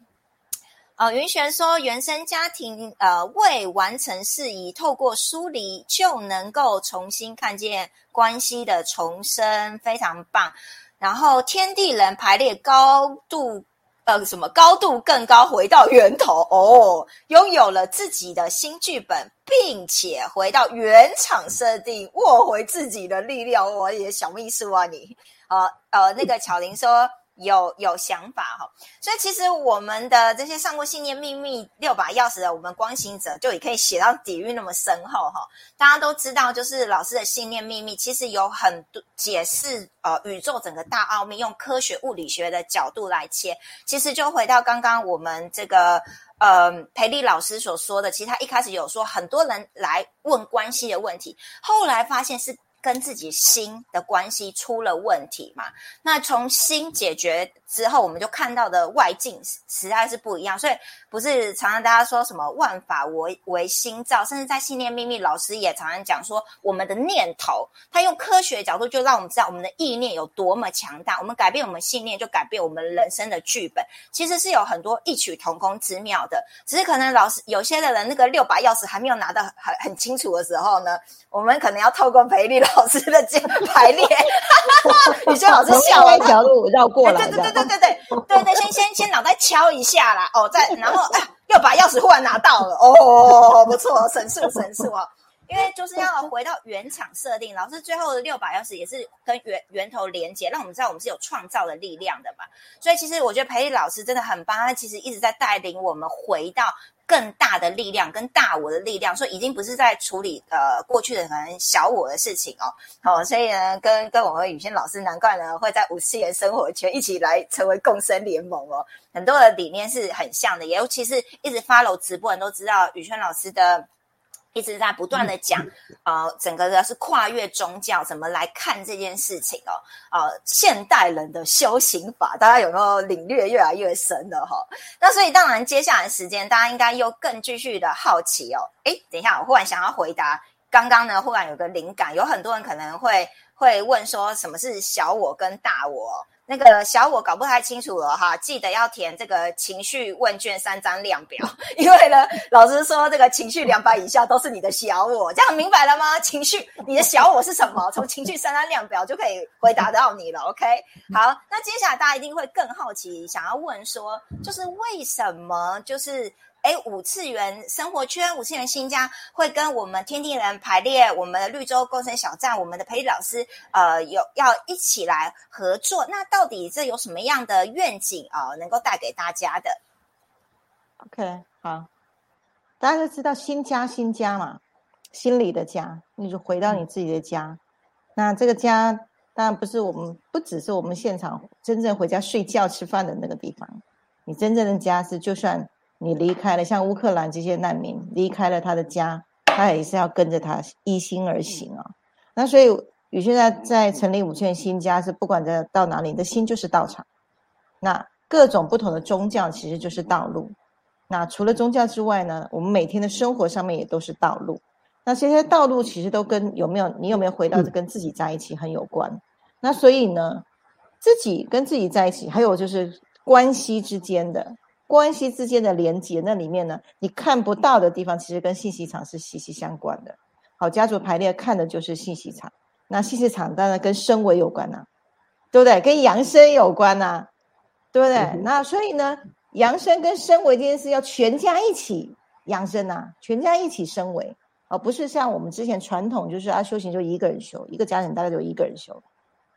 哦，云玄说，原生家庭呃未完成事宜，透过梳理就能够重新看见关系的重生，非常棒。然后天地人排列高度，呃，什么高度更高，回到源头哦，拥有了自己的新剧本，并且回到原厂设定，握回自己的力量。我也小秘书啊，你，呃呃，那个巧玲说。有有想法哈，所以其实我们的这些上过信念秘密六把钥匙的，我们光行者就也可以写到底蕴那么深厚哈。大家都知道，就是老师的信念秘密，其实有很多解释呃宇宙整个大奥秘，用科学物理学的角度来切。其实就回到刚刚我们这个呃培丽老师所说的，其实他一开始有说很多人来问关系的问题，后来发现是。跟自己心的关系出了问题嘛？那从心解决之后，我们就看到的外境实在是不一样。所以不是常常大家说什么万法为为心造，甚至在信念秘密老师也常常讲说，我们的念头，他用科学角度就让我们知道我们的意念有多么强大。我们改变我们信念，就改变我们人生的剧本。其实是有很多异曲同工之妙的。只是可能老师有些的人那个六把钥匙还没有拿到很很清楚的时候呢，我们可能要透过培力老师的这排列，你说老师笑了，一条路绕过来，对对对对对对对对，先先先脑袋敲一下啦，哦，再然后哎，又把钥匙忽然拿到了，哦，不错，神速神速哦，因为就是要回到原厂设定，老师最后的六把钥匙也是跟源源头连接，让我们知道我们是有创造的力量的嘛，所以其实我觉得培力老师真的很棒，他其实一直在带领我们回到。更大的力量跟大我的力量，所以已经不是在处理呃过去的可能小我的事情哦。好，所以呢，跟跟我和宇轩老师，难怪呢会在五次元生活圈一起来成为共生联盟哦。很多的理念是很像的，尤其是一直 follow 直播人都知道宇轩老师的。一直在不断的讲，呃，整个的是跨越宗教怎么来看这件事情哦，呃，现代人的修行法，大家有没有领略越来越深了哈？那所以当然接下来时间，大家应该又更继续的好奇哦。诶，等一下，我忽然想要回答，刚刚呢忽然有个灵感，有很多人可能会会问说，什么是小我跟大我？那个小我搞不太清楚了哈，记得要填这个情绪问卷三张量表，因为呢，老师说这个情绪两百以下都是你的小我，这样明白了吗？情绪，你的小我是什么？从情绪三张量表就可以回答到你了。OK，好，那接下来大家一定会更好奇，想要问说，就是为什么就是。哎，五次元生活圈，五次元新家会跟我们天地人排列，我们的绿洲共生小站，我们的培育老师，呃，有要一起来合作。那到底这有什么样的愿景啊，能够带给大家的？OK，好，大家都知道新家新家嘛，心里的家，你就回到你自己的家。那这个家当然不是我们，不只是我们现场真正回家睡觉吃饭的那个地方，你真正的家是就算。你离开了，像乌克兰这些难民离开了他的家，他也是要跟着他一心而行啊。那所以宇轩在在成立五圈新家是不管在到哪里，你的心就是道场。那各种不同的宗教其实就是道路。那除了宗教之外呢，我们每天的生活上面也都是道路。那这些道路其实都跟有没有你有没有回到跟自己在一起很有关。那所以呢，自己跟自己在一起，还有就是关系之间的关系之间的连接，那里面呢，你看不到的地方，其实跟信息场是息息相关的。好，家族排列看的就是信息场，那信息场当然跟升维有关呐，对不对？跟扬升有关呐，对不对？那所以呢，扬升跟升维这件事要全家一起扬生呐，全家一起升维，而不是像我们之前传统就是啊，修行就一个人修，一个家庭大概就一个人修。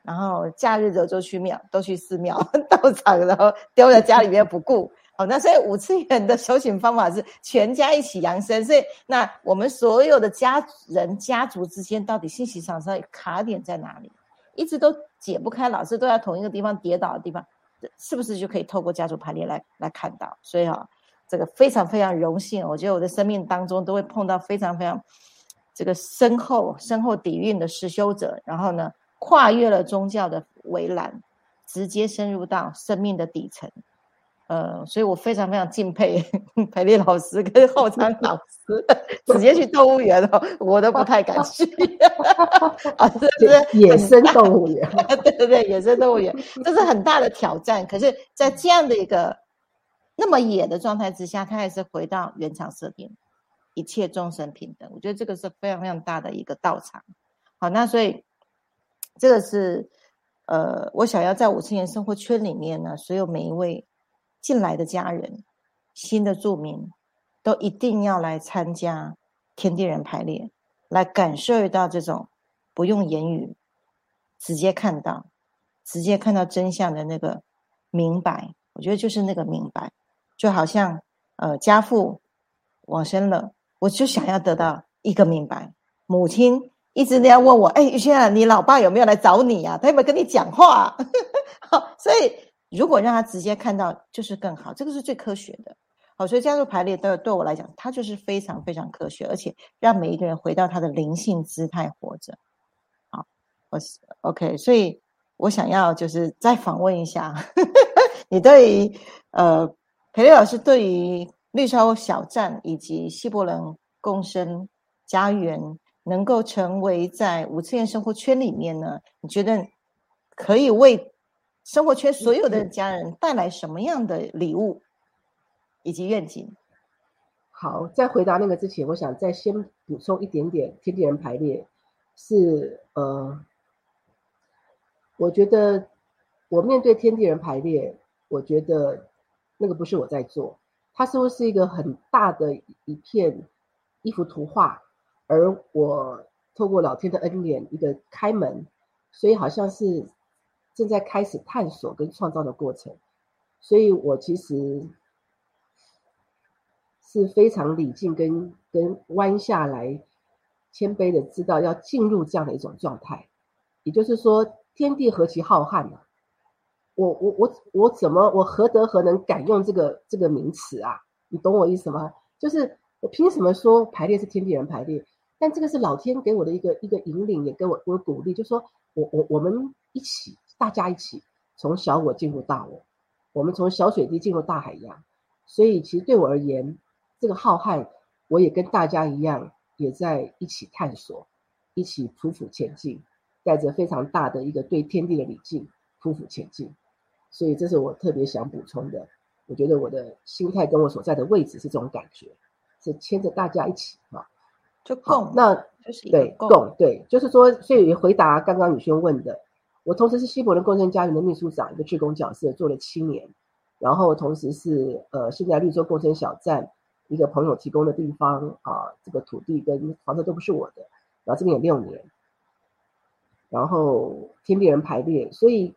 然后假日的就去庙，都去寺庙 道场，然后丢在家里面不顾。好，那所以五次元的修行方法是全家一起扬升。所以那我们所有的家人家族之间，到底信息场上卡点在哪里？一直都解不开，老是都在同一个地方跌倒的地方，是不是就可以透过家族排列来来看到？所以哈，这个非常非常荣幸，我觉得我的生命当中都会碰到非常非常这个深厚深厚底蕴的实修者，然后呢？跨越了宗教的围栏，直接深入到生命的底层。呃，所以我非常非常敬佩 培丽老师跟浩昌 老师，直接去动物园哦，我都不太敢去。啊，这是野生动物园，对对对，野生动物园，这是很大的挑战。可是，在这样的一个那么野的状态之下，他还是回到原厂设定，一切众生平等。我觉得这个是非常非常大的一个道场。好，那所以。这个是，呃，我想要在五千年生活圈里面呢，所有每一位进来的家人、新的住民，都一定要来参加天地人排列，来感受到这种不用言语，直接看到、直接看到真相的那个明白。我觉得就是那个明白，就好像呃，家父往生了，我就想要得到一个明白，母亲。一直那样问我，哎，玉轩啊，你老爸有没有来找你啊？他有没有跟你讲话？好，所以如果让他直接看到，就是更好，这个是最科学的。好，所以加入排列对对我来讲，它就是非常非常科学，而且让每一个人回到他的灵性姿态活着。好，我是 OK，所以我想要就是再访问一下，你对于呃培列老师对于绿洲小站以及西伯伦共生家园。能够成为在五次元生活圈里面呢？你觉得可以为生活圈所有的家人带来什么样的礼物以及愿景？好，在回答那个之前，我想再先补充一点点。天地人排列是呃，我觉得我面对天地人排列，我觉得那个不是我在做，它似乎是一个很大的一片一幅图画。而我透过老天的恩典，一个开门，所以好像是正在开始探索跟创造的过程。所以我其实是非常礼敬跟跟弯下来，谦卑的知道要进入这样的一种状态。也就是说，天地何其浩瀚啊！我我我我怎么我何德何能敢用这个这个名词啊？你懂我意思吗？就是我凭什么说排列是天地人排列？但这个是老天给我的一个一个引领，也给我我鼓励，就说我我我们一起，大家一起从小我进入大我，我们从小水滴进入大海洋，所以其实对我而言，这个浩瀚，我也跟大家一样，也在一起探索，一起匍匐前进，带着非常大的一个对天地的礼敬，匍匐前进。所以这是我特别想补充的。我觉得我的心态跟我所在的位置是这种感觉，是牵着大家一起哈。就共，那就是对共对，就是说，所以回答刚刚宇轩问的，我同时是西伯伦共生家园的秘书长，一个志工角色，做了七年，然后同时是呃，现在绿洲共生小站一个朋友提供的地方啊，这个土地跟房子都不是我的，然后这边有六年，然后天地人排列，所以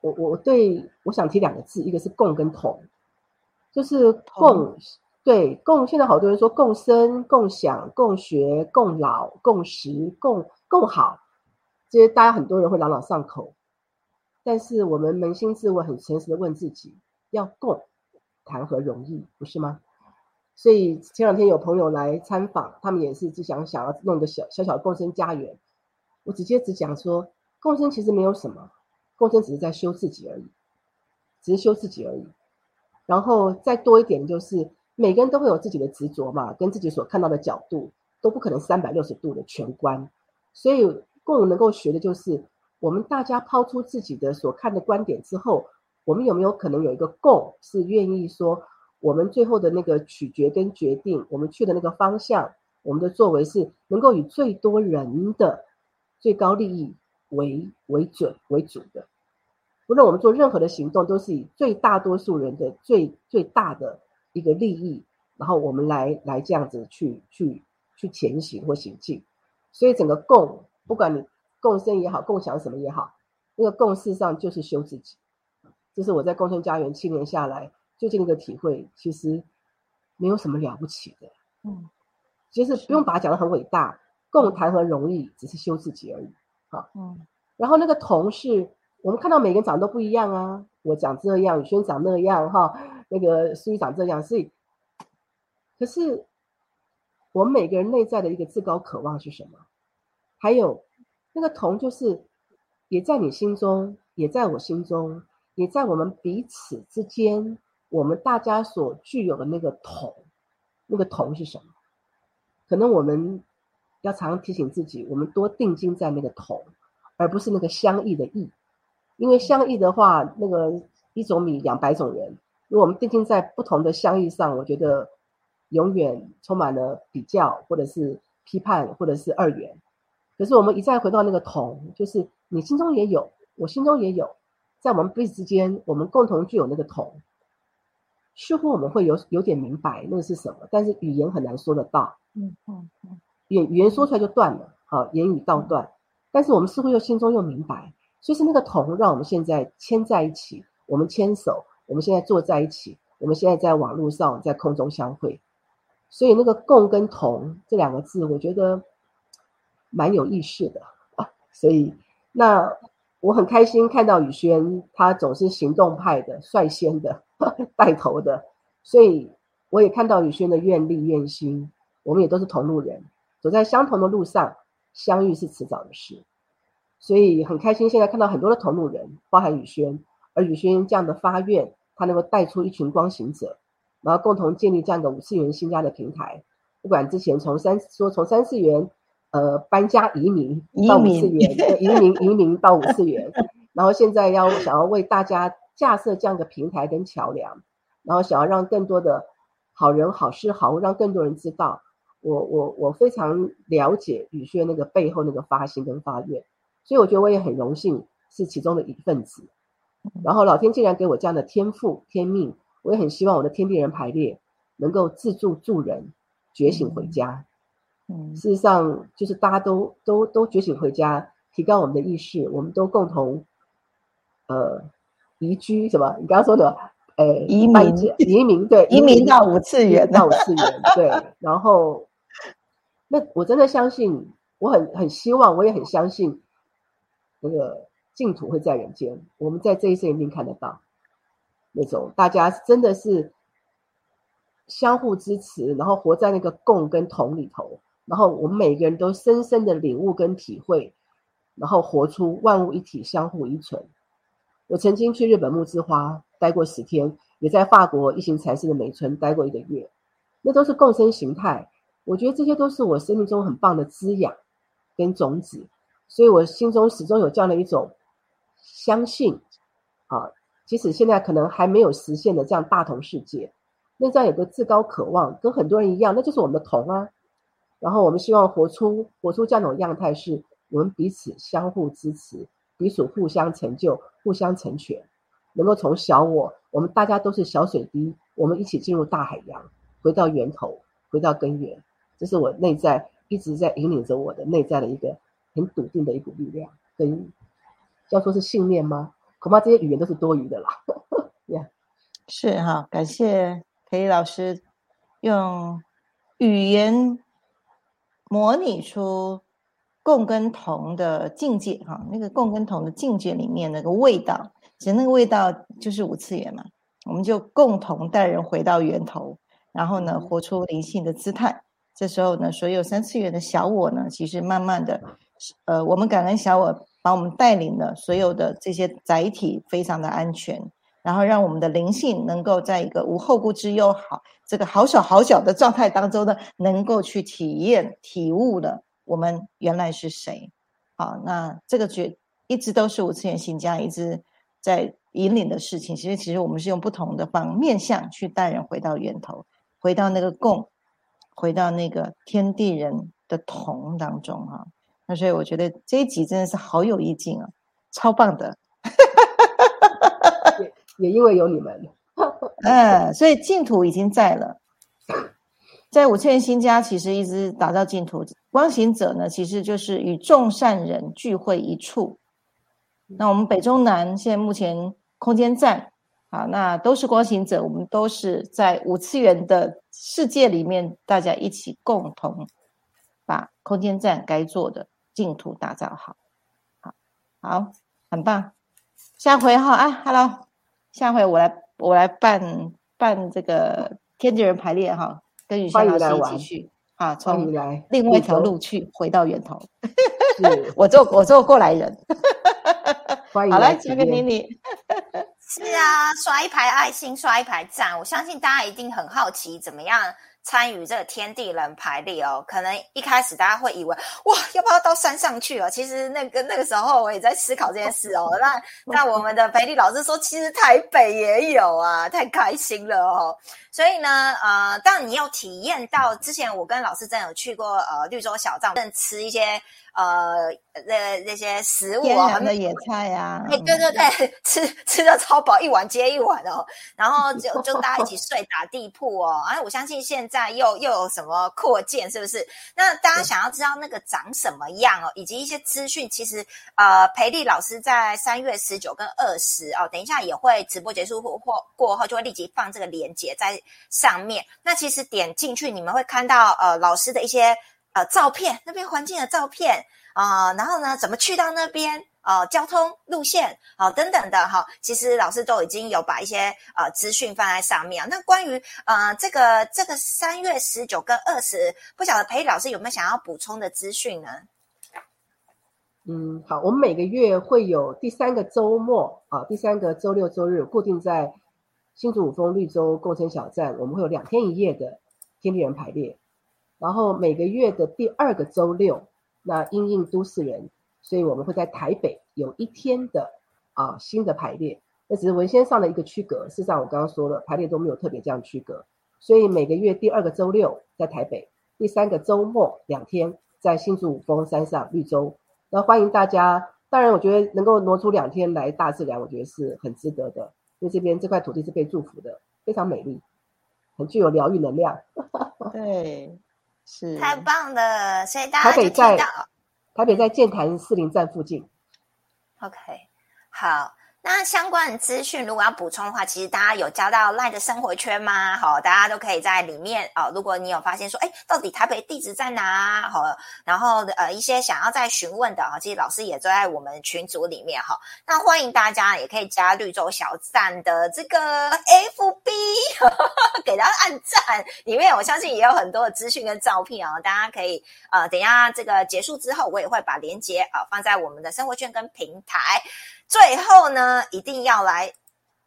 我我对我想提两个字，一个是共跟同，就是共。对共，现在好多人说共生、共享、共学、共老、共识、共共好，这些大家很多人会朗朗上口。但是我们扪心自问，很诚实的问自己：要共，谈何容易，不是吗？所以前两天有朋友来参访，他们也是只想想要弄个小小小共生家园。我直接只讲说，共生其实没有什么，共生只是在修自己而已。只是修自己而已。然后再多一点，就是每个人都会有自己的执着嘛，跟自己所看到的角度都不可能三百六十度的全观。所以共能够学的就是，我们大家抛出自己的所看的观点之后，我们有没有可能有一个共是愿意说，我们最后的那个取决跟决定，我们去的那个方向，我们的作为是能够以最多人的最高利益为为准为主的。不论我们做任何的行动，都是以最大多数人的最最大的一个利益，然后我们来来这样子去去去前行或行进。所以整个共，不管你共生也好，共享什么也好，那个共事上就是修自己。这是我在共生家园七年下来最近的一个体会，其实没有什么了不起的。嗯，其实不用把它讲得很伟大，共谈何容易，只是修自己而已。好，嗯，然后那个同事，我们看到每个人长得都不一样啊，我长这样，宇轩长那样，哈，那个苏玉长这样，所以，可是。我们每个人内在的一个至高渴望是什么？还有那个同，就是也在你心中，也在我心中，也在我们彼此之间，我们大家所具有的那个同，那个同是什么？可能我们要常常提醒自己，我们多定睛在那个同，而不是那个相异的异。因为相异的话，那个一种米养百种人。如果我们定睛在不同的相异上，我觉得。永远充满了比较，或者是批判，或者是二元。可是我们一再回到那个同，就是你心中也有，我心中也有，在我们彼此之间，我们共同具有那个同。似乎我们会有有点明白那个是什么，但是语言很难说得到。嗯嗯嗯，语语言说出来就断了，好，言语道断。但是我们似乎又心中又明白，所以是那个同，让我们现在牵在一起，我们牵手，我们现在坐在一起，我们现在在网络上，在空中相会。所以那个共跟同这两个字，我觉得蛮有意思的。所以那我很开心看到宇轩，他总是行动派的、率先的、带头的。所以我也看到宇轩的愿力、愿心。我们也都是同路人，走在相同的路上，相遇是迟早的事。所以很开心，现在看到很多的同路人，包含宇轩，而宇轩这样的发愿，他能够带出一群光行者。然后共同建立这样的五次元新家的平台，不管之前从三说从三次元，呃搬家移民到五次元，移民移民到五次元，然后现在要想要为大家架设这样的平台跟桥梁，然后想要让更多的好人好事好物让更多人知道，我我我非常了解宇轩那个背后那个发心跟发愿，所以我觉得我也很荣幸是其中的一份子，然后老天竟然给我这样的天赋天命。我也很希望我的天地人排列能够自助助人觉醒回家。嗯，事实上就是大家都都都觉醒回家，提高我们的意识，我们都共同呃移居什么？你刚刚说的呃移民移民对 移民到五次元到五次元对，然后那我真的相信，我很很希望，我也很相信那个净土会在人间，我们在这一生一定看得到。那种大家真的是相互支持，然后活在那个共跟同里头，然后我们每个人都深深的领悟跟体会，然后活出万物一体、相互依存。我曾经去日本木之花待过十天，也在法国一行禅师的美村待过一个月，那都是共生形态。我觉得这些都是我生命中很棒的滋养跟种子，所以我心中始终有这样的一种相信啊。即使现在可能还没有实现的这样大同世界，内在有个至高渴望，跟很多人一样，那就是我们的同啊。然后我们希望活出活出这样一种样态，是我们彼此相互支持，彼此互相成就、互相成全，能够从小我，我们大家都是小水滴，我们一起进入大海洋，回到源头，回到根源。这是我内在一直在引领着我的内在的一个很笃定的一股力量，跟要说是信念吗？恐怕这些语言都是多余的啦。呀，是哈，感谢裴老师用语言模拟出共跟同的境界哈。那个共跟同的境界里面那个味道，其实那个味道就是五次元嘛。我们就共同带人回到源头，然后呢，活出灵性的姿态。这时候呢，所有三次元的小我呢，其实慢慢的，呃，我们感恩小我。把我们带领的所有的这些载体非常的安全，然后让我们的灵性能够在一个无后顾之忧、好这个好小好小的状态当中呢，能够去体验、体悟了我们原来是谁。好，那这个觉一直都是五次元新家一直在引领的事情。其实，其实我们是用不同的方面向去带人回到源头，回到那个共，回到那个天地人的同当中哈。那所以我觉得这一集真的是好有意境啊，超棒的。也因为有你们，嗯，所以净土已经在了，在五千新家，其实一直打造净土。光行者呢，其实就是与众善人聚会一处。那我们北中南现在目前空间站，啊，那都是光行者，我们都是在五次元的世界里面，大家一起共同把空间站该做的净土打造好。好，好，很棒。下回哈，啊，Hello。下回我来，我来办办这个天地人排列哈，跟雨轩老师一起去啊，从另外一条路去回到源头。我做我做过来人。欢 迎好来，交给妮妮。是啊，刷一排爱心，刷一排赞。我相信大家一定很好奇，怎么样？参与这个天地人排列哦，可能一开始大家会以为哇，要不要到山上去哦？其实那个那个时候我也在思考这件事哦。那那我们的培力老师说，其实台北也有啊，太开心了哦。所以呢，呃，当你有体验到之前，我跟老师真有去过呃绿洲小藏，吃一些。呃，那那些食物啊，的野菜呀，哎，对对对，吃吃的超饱，一碗接一碗哦，然后就就大家一起睡打地铺哦，哎，我相信现在又又有什么扩建，是不是？那大家想要知道那个长什么样哦，以及一些资讯，其实呃，培丽老师在三月十九跟二十哦，等一下也会直播结束或或过后就会立即放这个链接在上面。那其实点进去，你们会看到呃老师的一些。呃，照片那边环境的照片啊，然后呢，怎么去到那边啊？交通路线啊，等等的哈，其实老师都已经有把一些呃资讯放在上面。那关于呃这个这个三月十九跟二十，不晓得裴老师有没有想要补充的资讯呢？嗯，好，我们每个月会有第三个周末啊，第三个周六周日固定在新竹五峰绿洲共生小站，我们会有两天一夜的天地人排列。然后每个月的第二个周六，那因应都市人，所以我们会在台北有一天的啊新的排列。那只是文先上的一个区隔，事实上我刚刚说了，排列都没有特别这样区隔。所以每个月第二个周六在台北，第三个周末两天在新竹五峰山上绿洲。那欢迎大家，当然我觉得能够挪出两天来大自然，我觉得是很值得的，因为这边这块土地是被祝福的，非常美丽，很具有疗愈能量。对。是太棒了，所以大家台北在台北在建潭四零站附近。OK，好。那相关资讯如果要补充的话，其实大家有加到赖的生活圈吗？好，大家都可以在里面哦。如果你有发现说，哎，到底台北地址在哪？好，然后呃一些想要再询问的啊，其实老师也都在我们群组里面哈。那欢迎大家也可以加绿洲小站的这个 FB，给大家按赞。里面我相信也有很多的资讯跟照片啊，大家可以呃等下这个结束之后，我也会把链接啊放在我们的生活圈跟平台。最后呢，一定要来。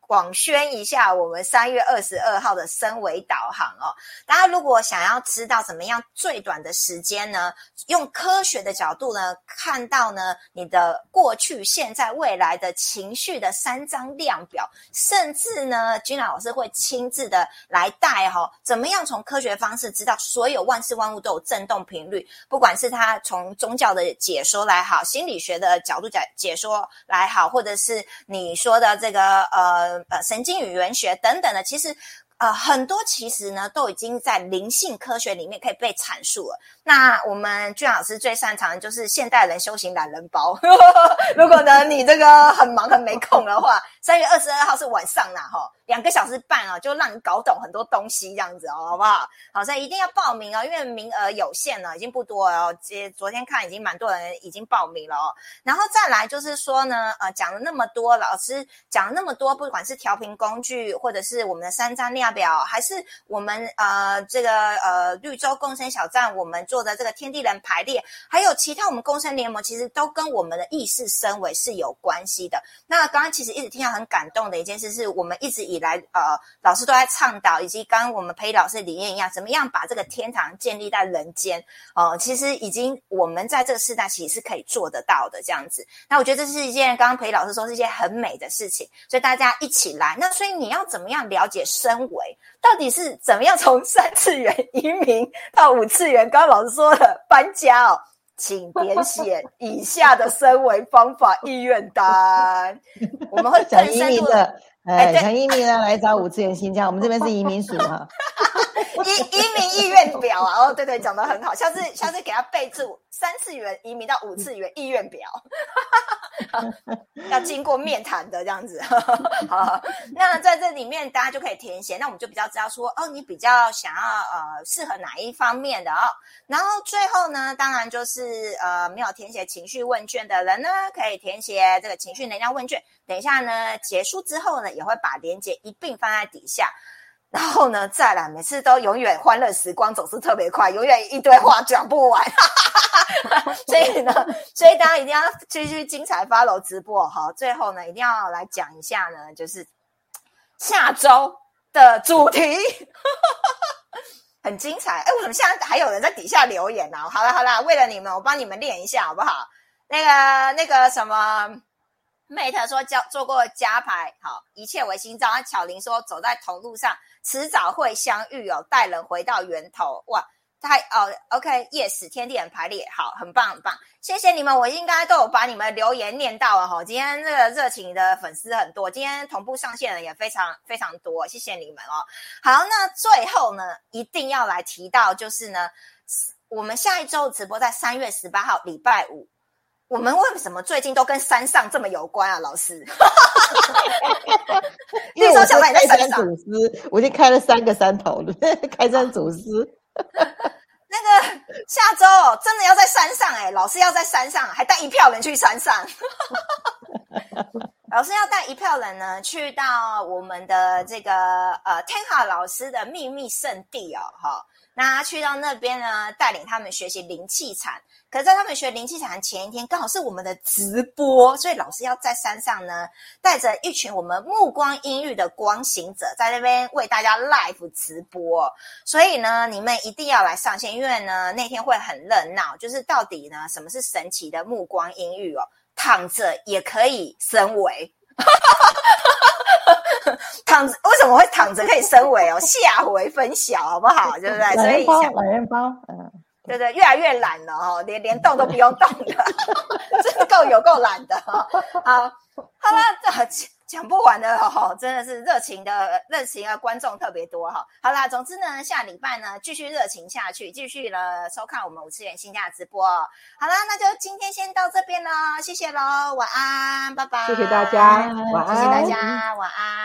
广宣一下我们三月二十二号的升维导航哦，大家如果想要知道怎么样最短的时间呢，用科学的角度呢，看到呢你的过去、现在、未来的情绪的三张量表，甚至呢，君老师会亲自的来带哈，怎么样从科学方式知道所有万事万物都有振动频率，不管是他从宗教的解说来好，心理学的角度解解说来好，或者是你说的这个呃。呃，神经语言学等等的，其实。呃，很多其实呢，都已经在灵性科学里面可以被阐述了。那我们俊老师最擅长的就是现代人修行懒人包。如果呢，你这个很忙很没空的话，三月二十二号是晚上呢，哈，两个小时半啊，就让你搞懂很多东西，这样子哦，好不好？好，所以一定要报名哦，因为名额有限了，已经不多了哦。这昨天看已经蛮多人已经报名了哦。然后再来就是说呢，呃，讲了那么多，老师讲了那么多，不管是调频工具，或者是我们的三张量。价表，还是我们呃这个呃绿洲共生小站我们做的这个天地人排列，还有其他我们共生联盟，其实都跟我们的意识升维是有关系的。那刚刚其实一直听到很感动的一件事，是我们一直以来呃老师都在倡导，以及刚刚我们培老师理念一样，怎么样把这个天堂建立在人间哦，其实已经我们在这个时代其实是可以做得到的这样子。那我觉得这是一件刚刚培老师说是一件很美的事情，所以大家一起来。那所以你要怎么样了解升维？到底是怎么样从三次元移民到五次元？刚刚老师说的搬家哦，请填写以下的升维方法意愿单。我们会更深入民的，哎对哎，想移民的来找五次元新家，我们这边是移民署哈。移移民意愿表啊，哦，对对，讲得很好，下次下次给他备注三次元移民到五次元意愿表，要经过面谈的这样子。好，那在这里面大家就可以填写，那我们就比较知道说，哦，你比较想要呃适合哪一方面的哦。然后最后呢，当然就是呃没有填写情绪问卷的人呢，可以填写这个情绪能量问卷。等一下呢，结束之后呢，也会把链接一并放在底下。然后呢，再来，每次都永远欢乐时光总是特别快，永远一堆话讲不完。所以呢，所以大家一定要继续精彩 follow 直播哈。最后呢，一定要来讲一下呢，就是下周的主题 很精彩。哎，为什么现在还有人在底下留言呢、好了好了，为了你们，我帮你们练一下好不好？那个那个什么。Mate 说教做过加牌，好，一切为心造。那巧玲说走在同路上，迟早会相遇哦，带人回到源头。哇，太哦，OK，Yes，、天地人排列，好，很棒很棒，谢谢你们，我应该都有把你们留言念到了哈。今天这个热情的粉丝很多，今天同步上线的也非常非常多，谢谢你们哦。好，那最后呢，一定要来提到就是呢，我们下一周直播在三月十八号礼拜五。我们为什么最近都跟山上这么有关啊，老师？因为我是那时候小白开山在山上祖师，我已经开了三个山头了，开山祖师。那个下周哦真的要在山上哎、老师要在山上，还带一票人去山上。老师要带一票人呢，去到我们的这个呃天哈老师的秘密圣地哦，哈。那去到那边呢，带领他们学习灵气禅。可是，在他们学灵气禅前一天，刚好是我们的直播，所以老师要在山上呢，带着一群我们目光阴郁的光行者，在那边为大家 live 直播。所以呢，你们一定要来上线，因为呢那天会很热闹。就是到底呢，什么是神奇的目光阴郁哦？躺着也可以升维。躺着为什么会躺着可以升维哦？下回分晓好不好？对不对？所以懒人包，想懒人包，嗯，对对，越来越懒了哦，连连动都不用动的，真的够有够懒的哦。好，好了，这讲讲不完的哦，真的是热情的热情的观众特别多哈。好啦，总之呢，下礼拜呢继续热情下去，继续了收看我们五次元新价直播。好啦，那就今天先到这边喽，谢谢喽，晚安，拜拜，谢谢大家，晚安，谢谢大家，晚安。